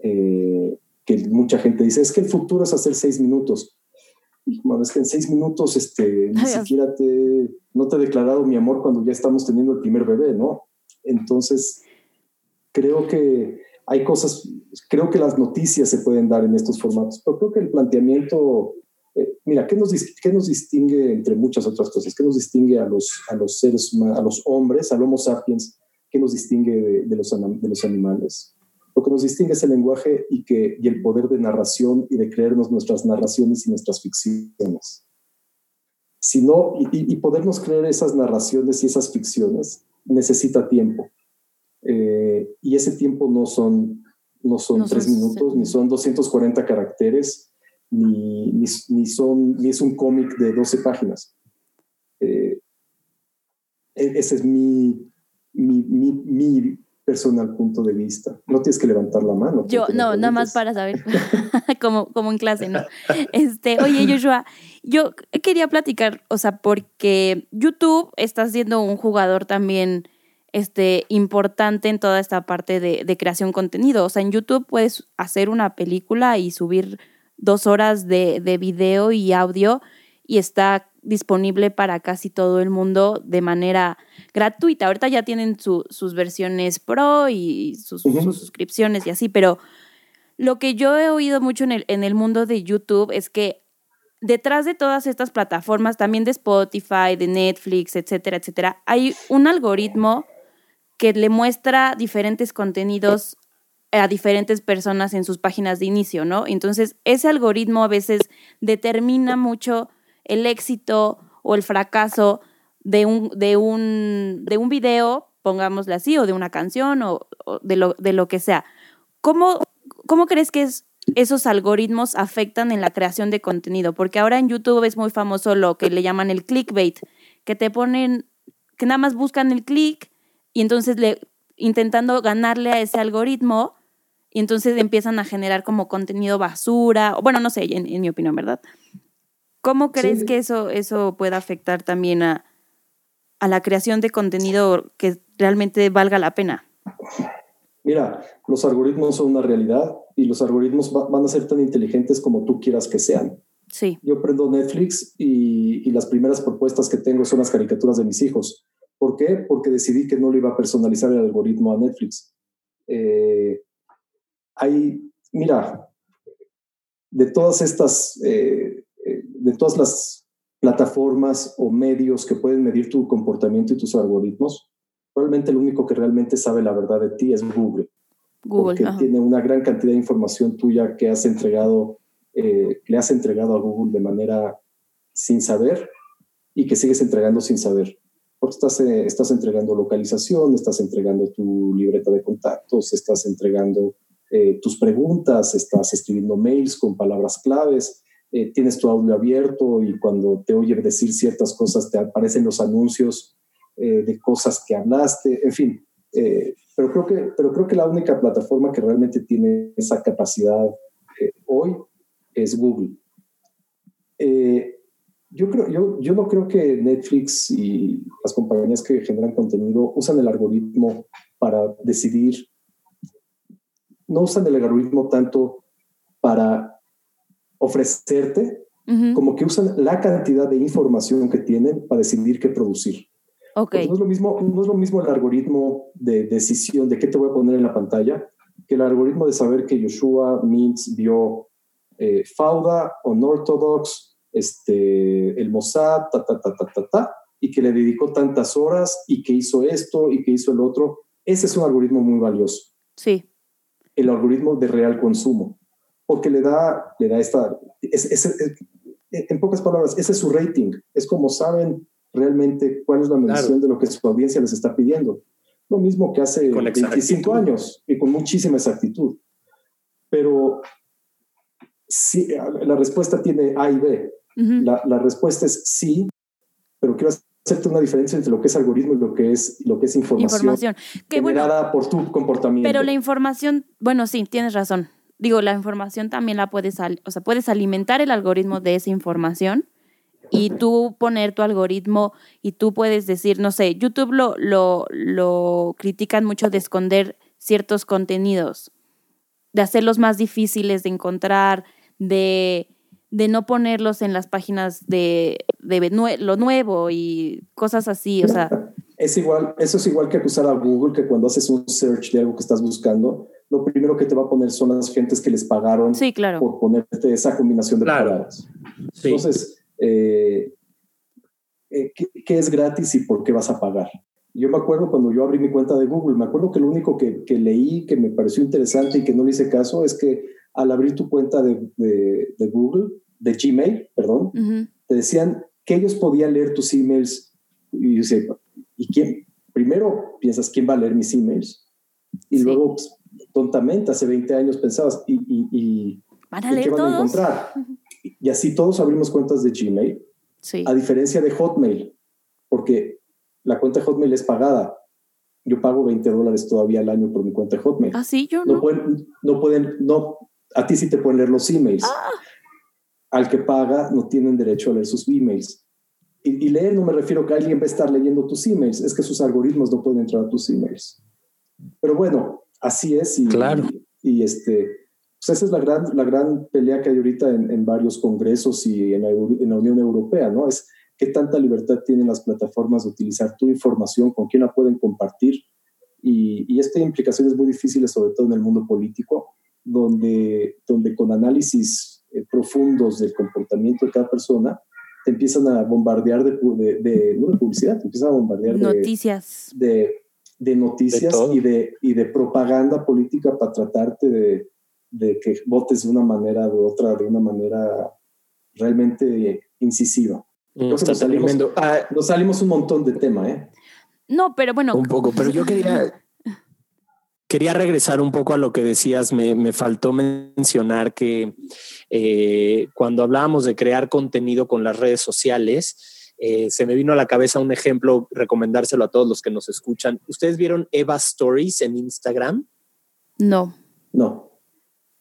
S3: Eh, que mucha gente dice, es que el futuro es hacer 6 minutos. Bueno, es que en 6 minutos este, ni siquiera te, no te he declarado mi amor cuando ya estamos teniendo el primer bebé, ¿no? Entonces, creo que hay cosas, creo que las noticias se pueden dar en estos formatos, pero creo que el planteamiento, eh, mira, ¿qué nos, ¿qué nos distingue entre muchas otras cosas? ¿Qué nos distingue a los, a los seres humanos, a los hombres, al Homo sapiens? ¿Qué nos distingue de, los, de los animales? Lo que nos distingue es el lenguaje y, que, y el poder de narración y de creernos nuestras narraciones y nuestras ficciones. Si no, y, y podernos creer esas narraciones y esas ficciones necesita tiempo eh, y ese tiempo no son, no son tres minutos, ni son 240 caracteres, ni, ni, son, ni es un cómic de 12 páginas. Eh, e, ese es mi, mi, mi, mi, personal punto de vista. No tienes que levantar la mano.
S1: Yo, no, nada más para saber, *laughs* *laughs* como, como en clase, ¿no? Este, oye, Joshua, yo quería platicar, o sea, porque YouTube está siendo un jugador también este, importante en toda esta parte de, de creación contenido. O sea, en YouTube puedes hacer una película y subir dos horas de, de video y audio y está disponible para casi todo el mundo de manera gratuita. Ahorita ya tienen sus versiones pro y sus, sus, suscripciones y así, pero lo que yo he oído mucho en el, en el mundo de YouTube es que detrás de todas estas plataformas, también de Spotify, de Netflix, etcétera, etcétera, hay un algoritmo que le muestra diferentes contenidos a diferentes personas en sus páginas de inicio, ¿no? Entonces, ese algoritmo a veces determina mucho el éxito o el fracaso de un, de un, de un video, pongámosle así, o de una canción o, de, lo, de lo que sea. ¿Cómo, cómo crees que es, esos algoritmos afectan en la creación de contenido? Porque ahora en YouTube es muy famoso lo que le llaman el clickbait, que te ponen, que nada más buscan el click y entonces le, intentando ganarle a ese algoritmo, y entonces empiezan a generar como contenido basura, bueno, no sé, en, mi opinión, ¿verdad? ¿Cómo crees que eso, eso pueda afectar también a, a la creación de contenido que realmente valga la pena?
S3: Mira, los algoritmos son una realidad y los algoritmos van a ser tan inteligentes como tú quieras que sean.
S1: Sí.
S3: Yo prendo Netflix y, y, las primeras propuestas que tengo son las caricaturas de mis hijos. ¿Por qué? Porque decidí que no le iba a personalizar el algoritmo a Netflix. Eh, hay, mira, de todas estas, eh, eh, de todas las plataformas o medios que pueden medir tu comportamiento y tus algoritmos, probablemente el único que realmente sabe la verdad de ti es Google. Google porque tiene una gran cantidad de información tuya que has entregado, le has entregado a Google de manera sin saber y que sigues entregando sin saber porque estás, eh, estás entregando localización, estás entregando tu libreta de contactos, estás entregando eh, tus preguntas, estás escribiendo mails con palabras claves, eh, tienes tu audio abierto y cuando te oye decir ciertas cosas te aparecen los anuncios de cosas que hablaste, en fin. pero, creo que, pero creo que la única plataforma que realmente tiene esa capacidad hoy es Google. Yo, creo, yo, yo no creo que Netflix y las compañías que generan contenido usan el algoritmo para decidir, no usan el algoritmo tanto para ofrecerte, como que usan la cantidad de información que tienen para decidir qué producir.
S1: Okay.
S3: no, es lo mismo, no es lo mismo el algoritmo de decisión de qué te voy a poner en la pantalla que el algoritmo de saber que Joshua Mintz vio eh, Fauda Unorthodox este, el Mossad, ta, ta, ta, ta, ta, ta, y que le dedicó tantas horas y que hizo esto y que hizo el otro. Ese es un algoritmo muy valioso.
S1: Sí.
S3: El algoritmo de real consumo, porque le da, le da esta, en pocas palabras, ese es su rating. Es como saben realmente cuál es la medición de lo que su audiencia les está pidiendo. Lo mismo que hace 25 años y con muchísima exactitud. Pero sí, la respuesta tiene A y B la, respuesta es sí, pero quiero hacerte una diferencia entre lo que es algoritmo y lo que es, lo que es información, generada por tu comportamiento.
S1: Pero la información, bueno, sí, tienes razón. Digo, la información también la puedes, o sea, puedes alimentar el algoritmo de esa información y tú poner tu algoritmo y tú puedes decir, no sé, YouTube lo, lo, lo critican mucho de esconder ciertos contenidos, de hacerlos más difíciles de encontrar, de, de no ponerlos en las páginas de, de lo nuevo y cosas así, o sea.
S3: Es igual, eso es igual que acusar a Google que cuando haces un search de algo que estás buscando, lo primero que te va a poner son las gentes que les pagaron
S1: sí, claro.
S3: por ponerte esa combinación de palabras. Entonces, eh, eh, ¿qué, es gratis y por qué vas a pagar? Yo me acuerdo cuando yo abrí mi cuenta de Google, me acuerdo que lo único que, que leí que me pareció interesante y que no le hice caso es que al abrir tu cuenta de, de, Google, de Gmail, perdón, te decían que ellos podían leer tus emails. Y yo decía, ¿y quién? Primero piensas, ¿quién va a leer mis emails? Y luego, pues, tontamente, hace 20 años pensabas, ¿y, y, y,
S1: ¿Van a leer qué van a encontrar?
S3: Y así todos abrimos cuentas de Gmail, a diferencia de Hotmail, porque la cuenta de Hotmail es pagada. Yo pago 20 dólares todavía al año por mi cuenta de Hotmail.
S1: Ah, sí, yo no.
S3: No pueden, no, pueden, no a ti sí te pueden leer los emails.
S1: Ah.
S3: Al que paga no tienen derecho a leer sus emails. Y, y, leer no me refiero a que alguien va a estar leyendo tus emails, es que sus algoritmos no pueden entrar a tus emails. Pero bueno, así es. Y,
S2: claro.
S3: y este, pues esa es la gran, la gran pelea que hay ahorita en, en varios congresos y en la, en la, Unión Europea, ¿no? Es qué tanta libertad tienen las plataformas de utilizar tu información, con quién la pueden compartir. Y, y esto tiene implicaciones muy difíciles, sobre todo en el mundo político, donde, donde con análisis eh, profundos del comportamiento de cada persona, te empiezan a bombardear de, de, de no de publicidad, te empiezan a bombardear
S1: de noticias.
S3: De, de noticias y, de, y de propaganda política para tratarte de, de que votes de una manera u otra, de una manera realmente incisiva.
S2: Mm, nos, salimos,
S3: ah, nos salimos un montón de tema, ¿eh?
S1: No, pero bueno.
S2: Un poco, pero yo quería, quería regresar un poco a lo que decías. Me, me faltó mencionar que eh, cuando hablábamos de crear contenido con las redes sociales, eh, se me vino a la cabeza un ejemplo, recomendárselo a todos los que nos escuchan. ¿Ustedes vieron Eva Stories en Instagram?
S1: No.
S3: No.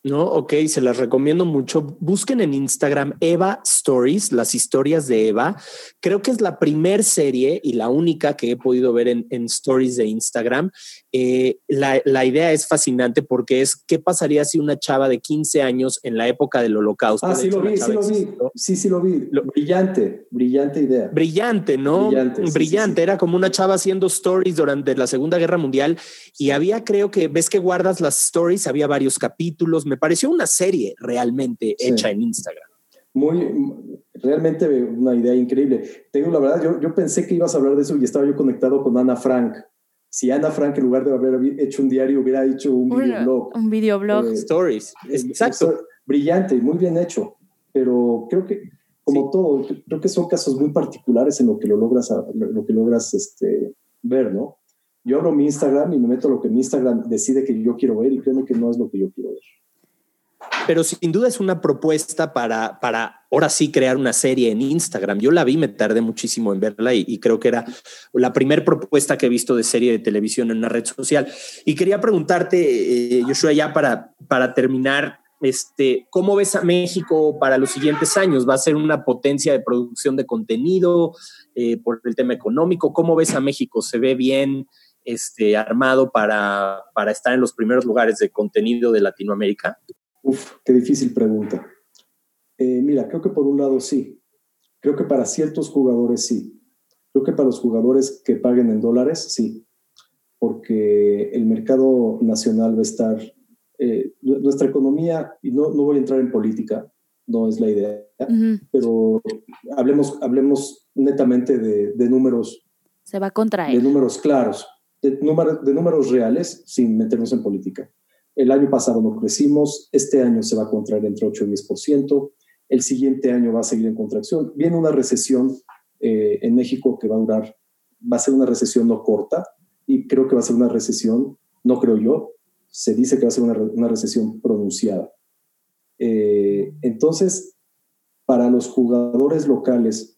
S2: No, ok, se las recomiendo mucho. Busquen en Instagram Eva Stories, las historias de Eva. Creo que es la primer serie y la única que he podido ver en, Stories de Instagram. Eh, la, idea es fascinante porque es qué pasaría si una chava de 15 años en la época del holocausto.
S3: Ah, sí lo vi, sí lo vi. Sí, sí lo vi. brillante, brillante idea.
S2: Brillante, ¿no? Brillante. Era como una chava haciendo stories durante la Segunda Guerra Mundial y había, creo que, ves que guardas las stories, había varios capítulos me pareció una serie realmente hecha en Instagram.
S3: Muy, realmente una idea increíble. Tengo la verdad, yo, yo pensé que ibas a hablar de eso y estaba yo conectado con Ana Frank. Si Ana Frank, en lugar de haber hecho un diario, hubiera hecho un videoblog.
S1: Un videoblog.
S2: Eh, Stories. Exacto.
S3: brillante y muy bien hecho. Pero creo que, como todo, creo que son casos muy particulares en lo que lo logras, lo que logras este, ver, ¿no? Yo abro mi Instagram y me meto lo que mi Instagram decide que yo quiero ver y creo que no es lo que yo quiero ver
S2: pero sin duda es una propuesta para, para ahora sí crear una serie en Instagram. Yo la vi, me tardé muchísimo en verla y, creo que era la primera propuesta que he visto de serie de televisión en una red social. Y quería preguntarte, eh, Joshua, ya para, para terminar, este, ¿cómo ves a México para los siguientes años? ¿Va a ser una potencia de producción de contenido eh, por el tema económico? ¿Cómo ves a México? ¿Se ve bien este, armado para, para estar en los primeros lugares de contenido de Latinoamérica?
S3: Uf, qué difícil pregunta. Eh, mira, creo que por un lado sí. Creo que para ciertos jugadores sí. Creo que para los jugadores que paguen en dólares, sí. Porque el mercado nacional va a estar. Eh, nuestra economía, y no, no voy a entrar en política, no es la idea, pero hablemos, hablemos netamente de, de, números.
S1: Se va a contraer.
S3: De números claros, de, de números reales, sin meternos en política. El año pasado no crecimos, este año se va a contraer entre 8 y 10%, el siguiente año va a seguir en contracción. Viene una recesión eh, en México que va a durar, va a ser una recesión no corta y creo que va a ser una recesión, no creo yo, se dice que va a ser una, recesión pronunciada. Eh, entonces, para los jugadores locales,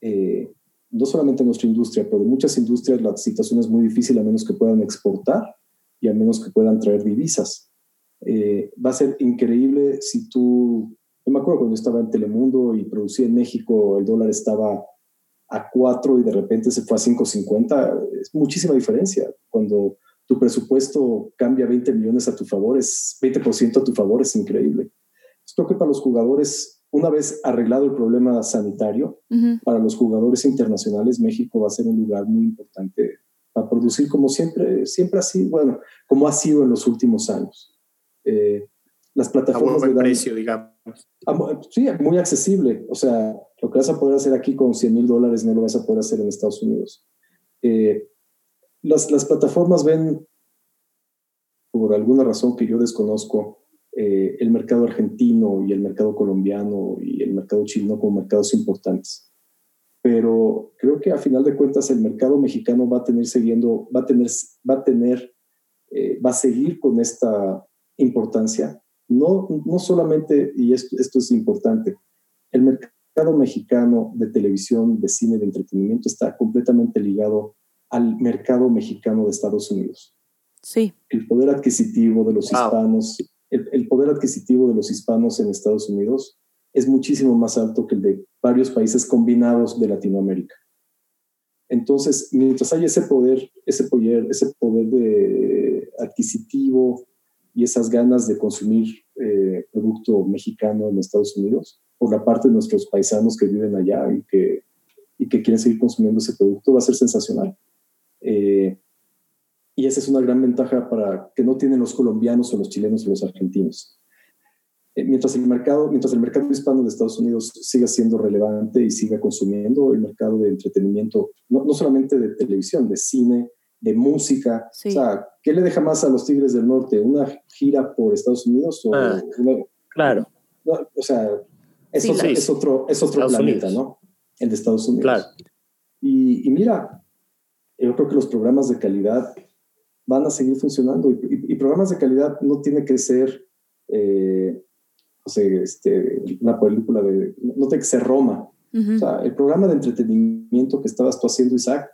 S3: eh, no solamente en nuestra industria, pero muchas industrias la situación es muy difícil a menos que puedan exportar y a menos que puedan traer divisas. Va a ser increíble si tú Yo me acuerdo cuando estaba en Telemundo y producía en México, el dólar estaba a 4 y de repente se fue a 5.50. Es muchísima diferencia. Cuando tu presupuesto cambia 20 millones a tu favor, es 20% a tu favor, es increíble. Creo que para los jugadores, una vez arreglado el problema sanitario, para los jugadores internacionales, México va a ser un lugar muy importante para producir como siempre, siempre así, bueno, como ha sido en los últimos años. Eh, las plataformas...
S2: A buen precio, digamos.
S3: Sí, muy accesible. O sea, lo que vas a poder hacer aquí con 100 mil dólares no lo vas a poder hacer en Estados Unidos. Eh, las, las, plataformas ven, por alguna razón que yo desconozco, eh, el mercado argentino y el mercado colombiano y el mercado chino como mercados importantes. Pero creo que a final de cuentas el mercado mexicano va a tener siguiendo, va a tener, va a tener, eh, va a seguir con esta importancia. No, no solamente, y esto, esto es importante, el mercado mexicano de televisión, de cine, de entretenimiento está completamente ligado al mercado mexicano de Estados Unidos.
S1: Sí.
S3: El poder adquisitivo de los hispanos, el, poder adquisitivo de los hispanos en Estados Unidos es muchísimo más alto que el de varios países combinados de Latinoamérica. Entonces, mientras haya ese poder, ese poder, ese poder de adquisitivo y esas ganas de consumir eh, producto mexicano en Estados Unidos, por la parte de nuestros paisanos que viven allá y que, y que quieren seguir consumiendo ese producto, va a ser sensacional. Eh, y esa es una gran ventaja para que no tienen los colombianos o los chilenos o los argentinos. Eh, mientras, el mercado, mientras el mercado hispano de Estados Unidos siga siendo relevante y siga consumiendo el mercado de entretenimiento, no, no solamente de televisión, de cine, de música. O sea, ¿qué le deja más a los Tigres del Norte? ¿Una gira por Estados Unidos? O
S2: ah, claro.
S3: o sea, eso, es otro, es otro planeta, ¿no? El de Estados Unidos.
S2: Claro.
S3: Y, y mira, yo creo que los programas de calidad van a seguir funcionando y, programas de calidad no tiene que ser, eh, o sea, este, una película de, no tiene que ser Roma. O sea, el programa de entretenimiento que estabas tú haciendo, Isaac,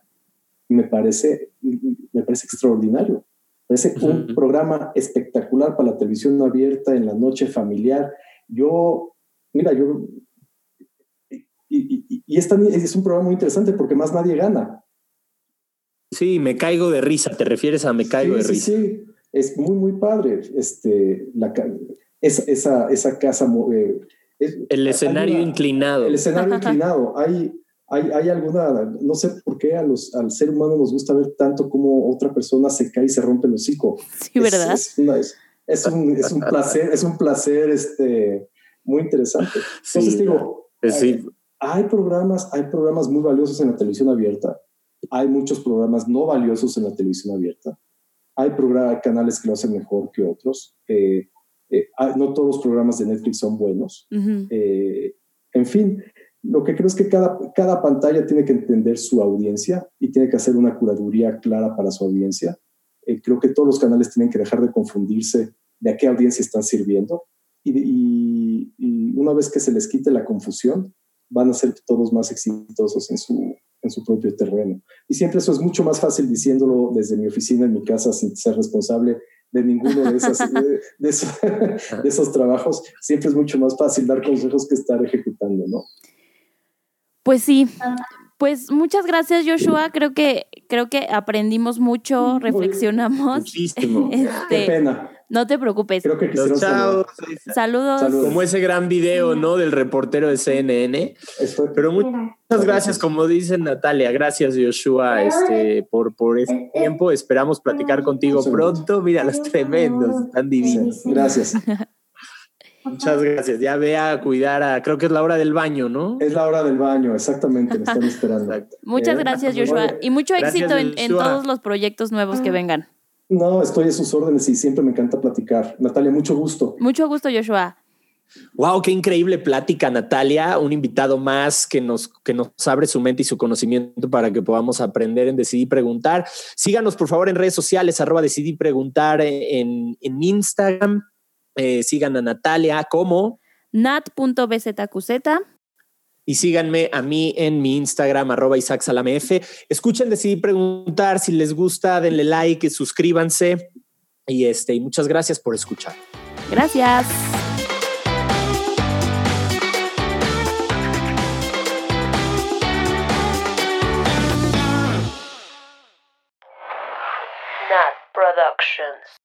S3: me parece, me parece extraordinario. Parece un programa espectacular para la televisión abierta en la noche familiar. Yo, mira, yo, y, y, es, es un programa muy interesante porque más nadie gana.
S2: Sí, me caigo de risa, te refieres a me caigo de risa.
S3: Sí, es muy, muy padre. Este, la, esa, esa, casa. Eh,
S2: el escenario inclinado.
S3: El escenario *laughs* inclinado. Hay, hay, hay, alguna, no sé por qué a los, al ser humano nos gusta ver tanto como otra persona se cae y se rompe el hocico.
S1: Sí, ¿verdad?
S3: Es, es, un, es un, placer, es un placer este, muy interesante. Entonces digo, hay, hay, programas, hay programas muy valiosos en la televisión abierta hay muchos programas no valiosos en la televisión abierta. Hay canales que lo hacen mejor que otros. Eh, eh, no todos los programas de Netflix son buenos. Eh, en fin, lo que creo es que cada, cada pantalla tiene que entender su audiencia y tiene que hacer una curaduría clara para su audiencia. creo que todos los canales tienen que dejar de confundirse de a qué audiencia están sirviendo. y, una vez que se les quite la confusión, van a ser todos más exitosos en su, en su propio terreno. Y siempre eso es mucho más fácil diciéndolo desde mi oficina en mi casa sin ser responsable de ninguno de, esas, de, *laughs* esos, trabajos. Siempre es mucho más fácil dar consejos que estar ejecutando, ¿no?
S1: Pues sí. Pues muchas gracias, Joshua. Creo que, creo que aprendimos mucho, reflexionamos.
S2: Muchísimo. *laughs*
S3: Este, Qué pena.
S1: No te preocupes.
S3: Creo que
S1: Saludos.
S2: Como ese gran video, ¿no? Del reportero de CNN. Pero muchas gracias, como dice Natalia. Gracias, Joshua, este, por, por este tiempo. Esperamos platicar contigo pronto. Mira, los tremendos, están divinos.
S3: Gracias. *laughs*
S2: Muchas gracias. Ya ve a cuidar a, creo que es la hora del baño, ¿no?
S3: Es la hora del baño, exactamente, me están esperando. *laughs*
S1: Muchas eh, gracias, Joshua. Y mucho éxito en, todos los proyectos nuevos que vengan.
S3: No, estoy a sus órdenes y siempre me encanta platicar. Natalia, mucho gusto.
S1: Mucho gusto, Joshua.
S2: Wow, qué increíble plática, Natalia. Un invitado más que nos, que nos abre su mente y su conocimiento para que podamos aprender en Decidir Preguntar. Síganos, por favor, en redes sociales, arroba Decidir Preguntar en, en Instagram. Eh, sigan a Natalia como
S1: nat.bzqz.
S2: Y síganme a mí en mi Instagram, arroba Isaac Escuchen, decidí preguntar si les gusta, denle like, suscríbanse. Y, este, y muchas gracias por escuchar.
S1: Gracias. Nat Productions.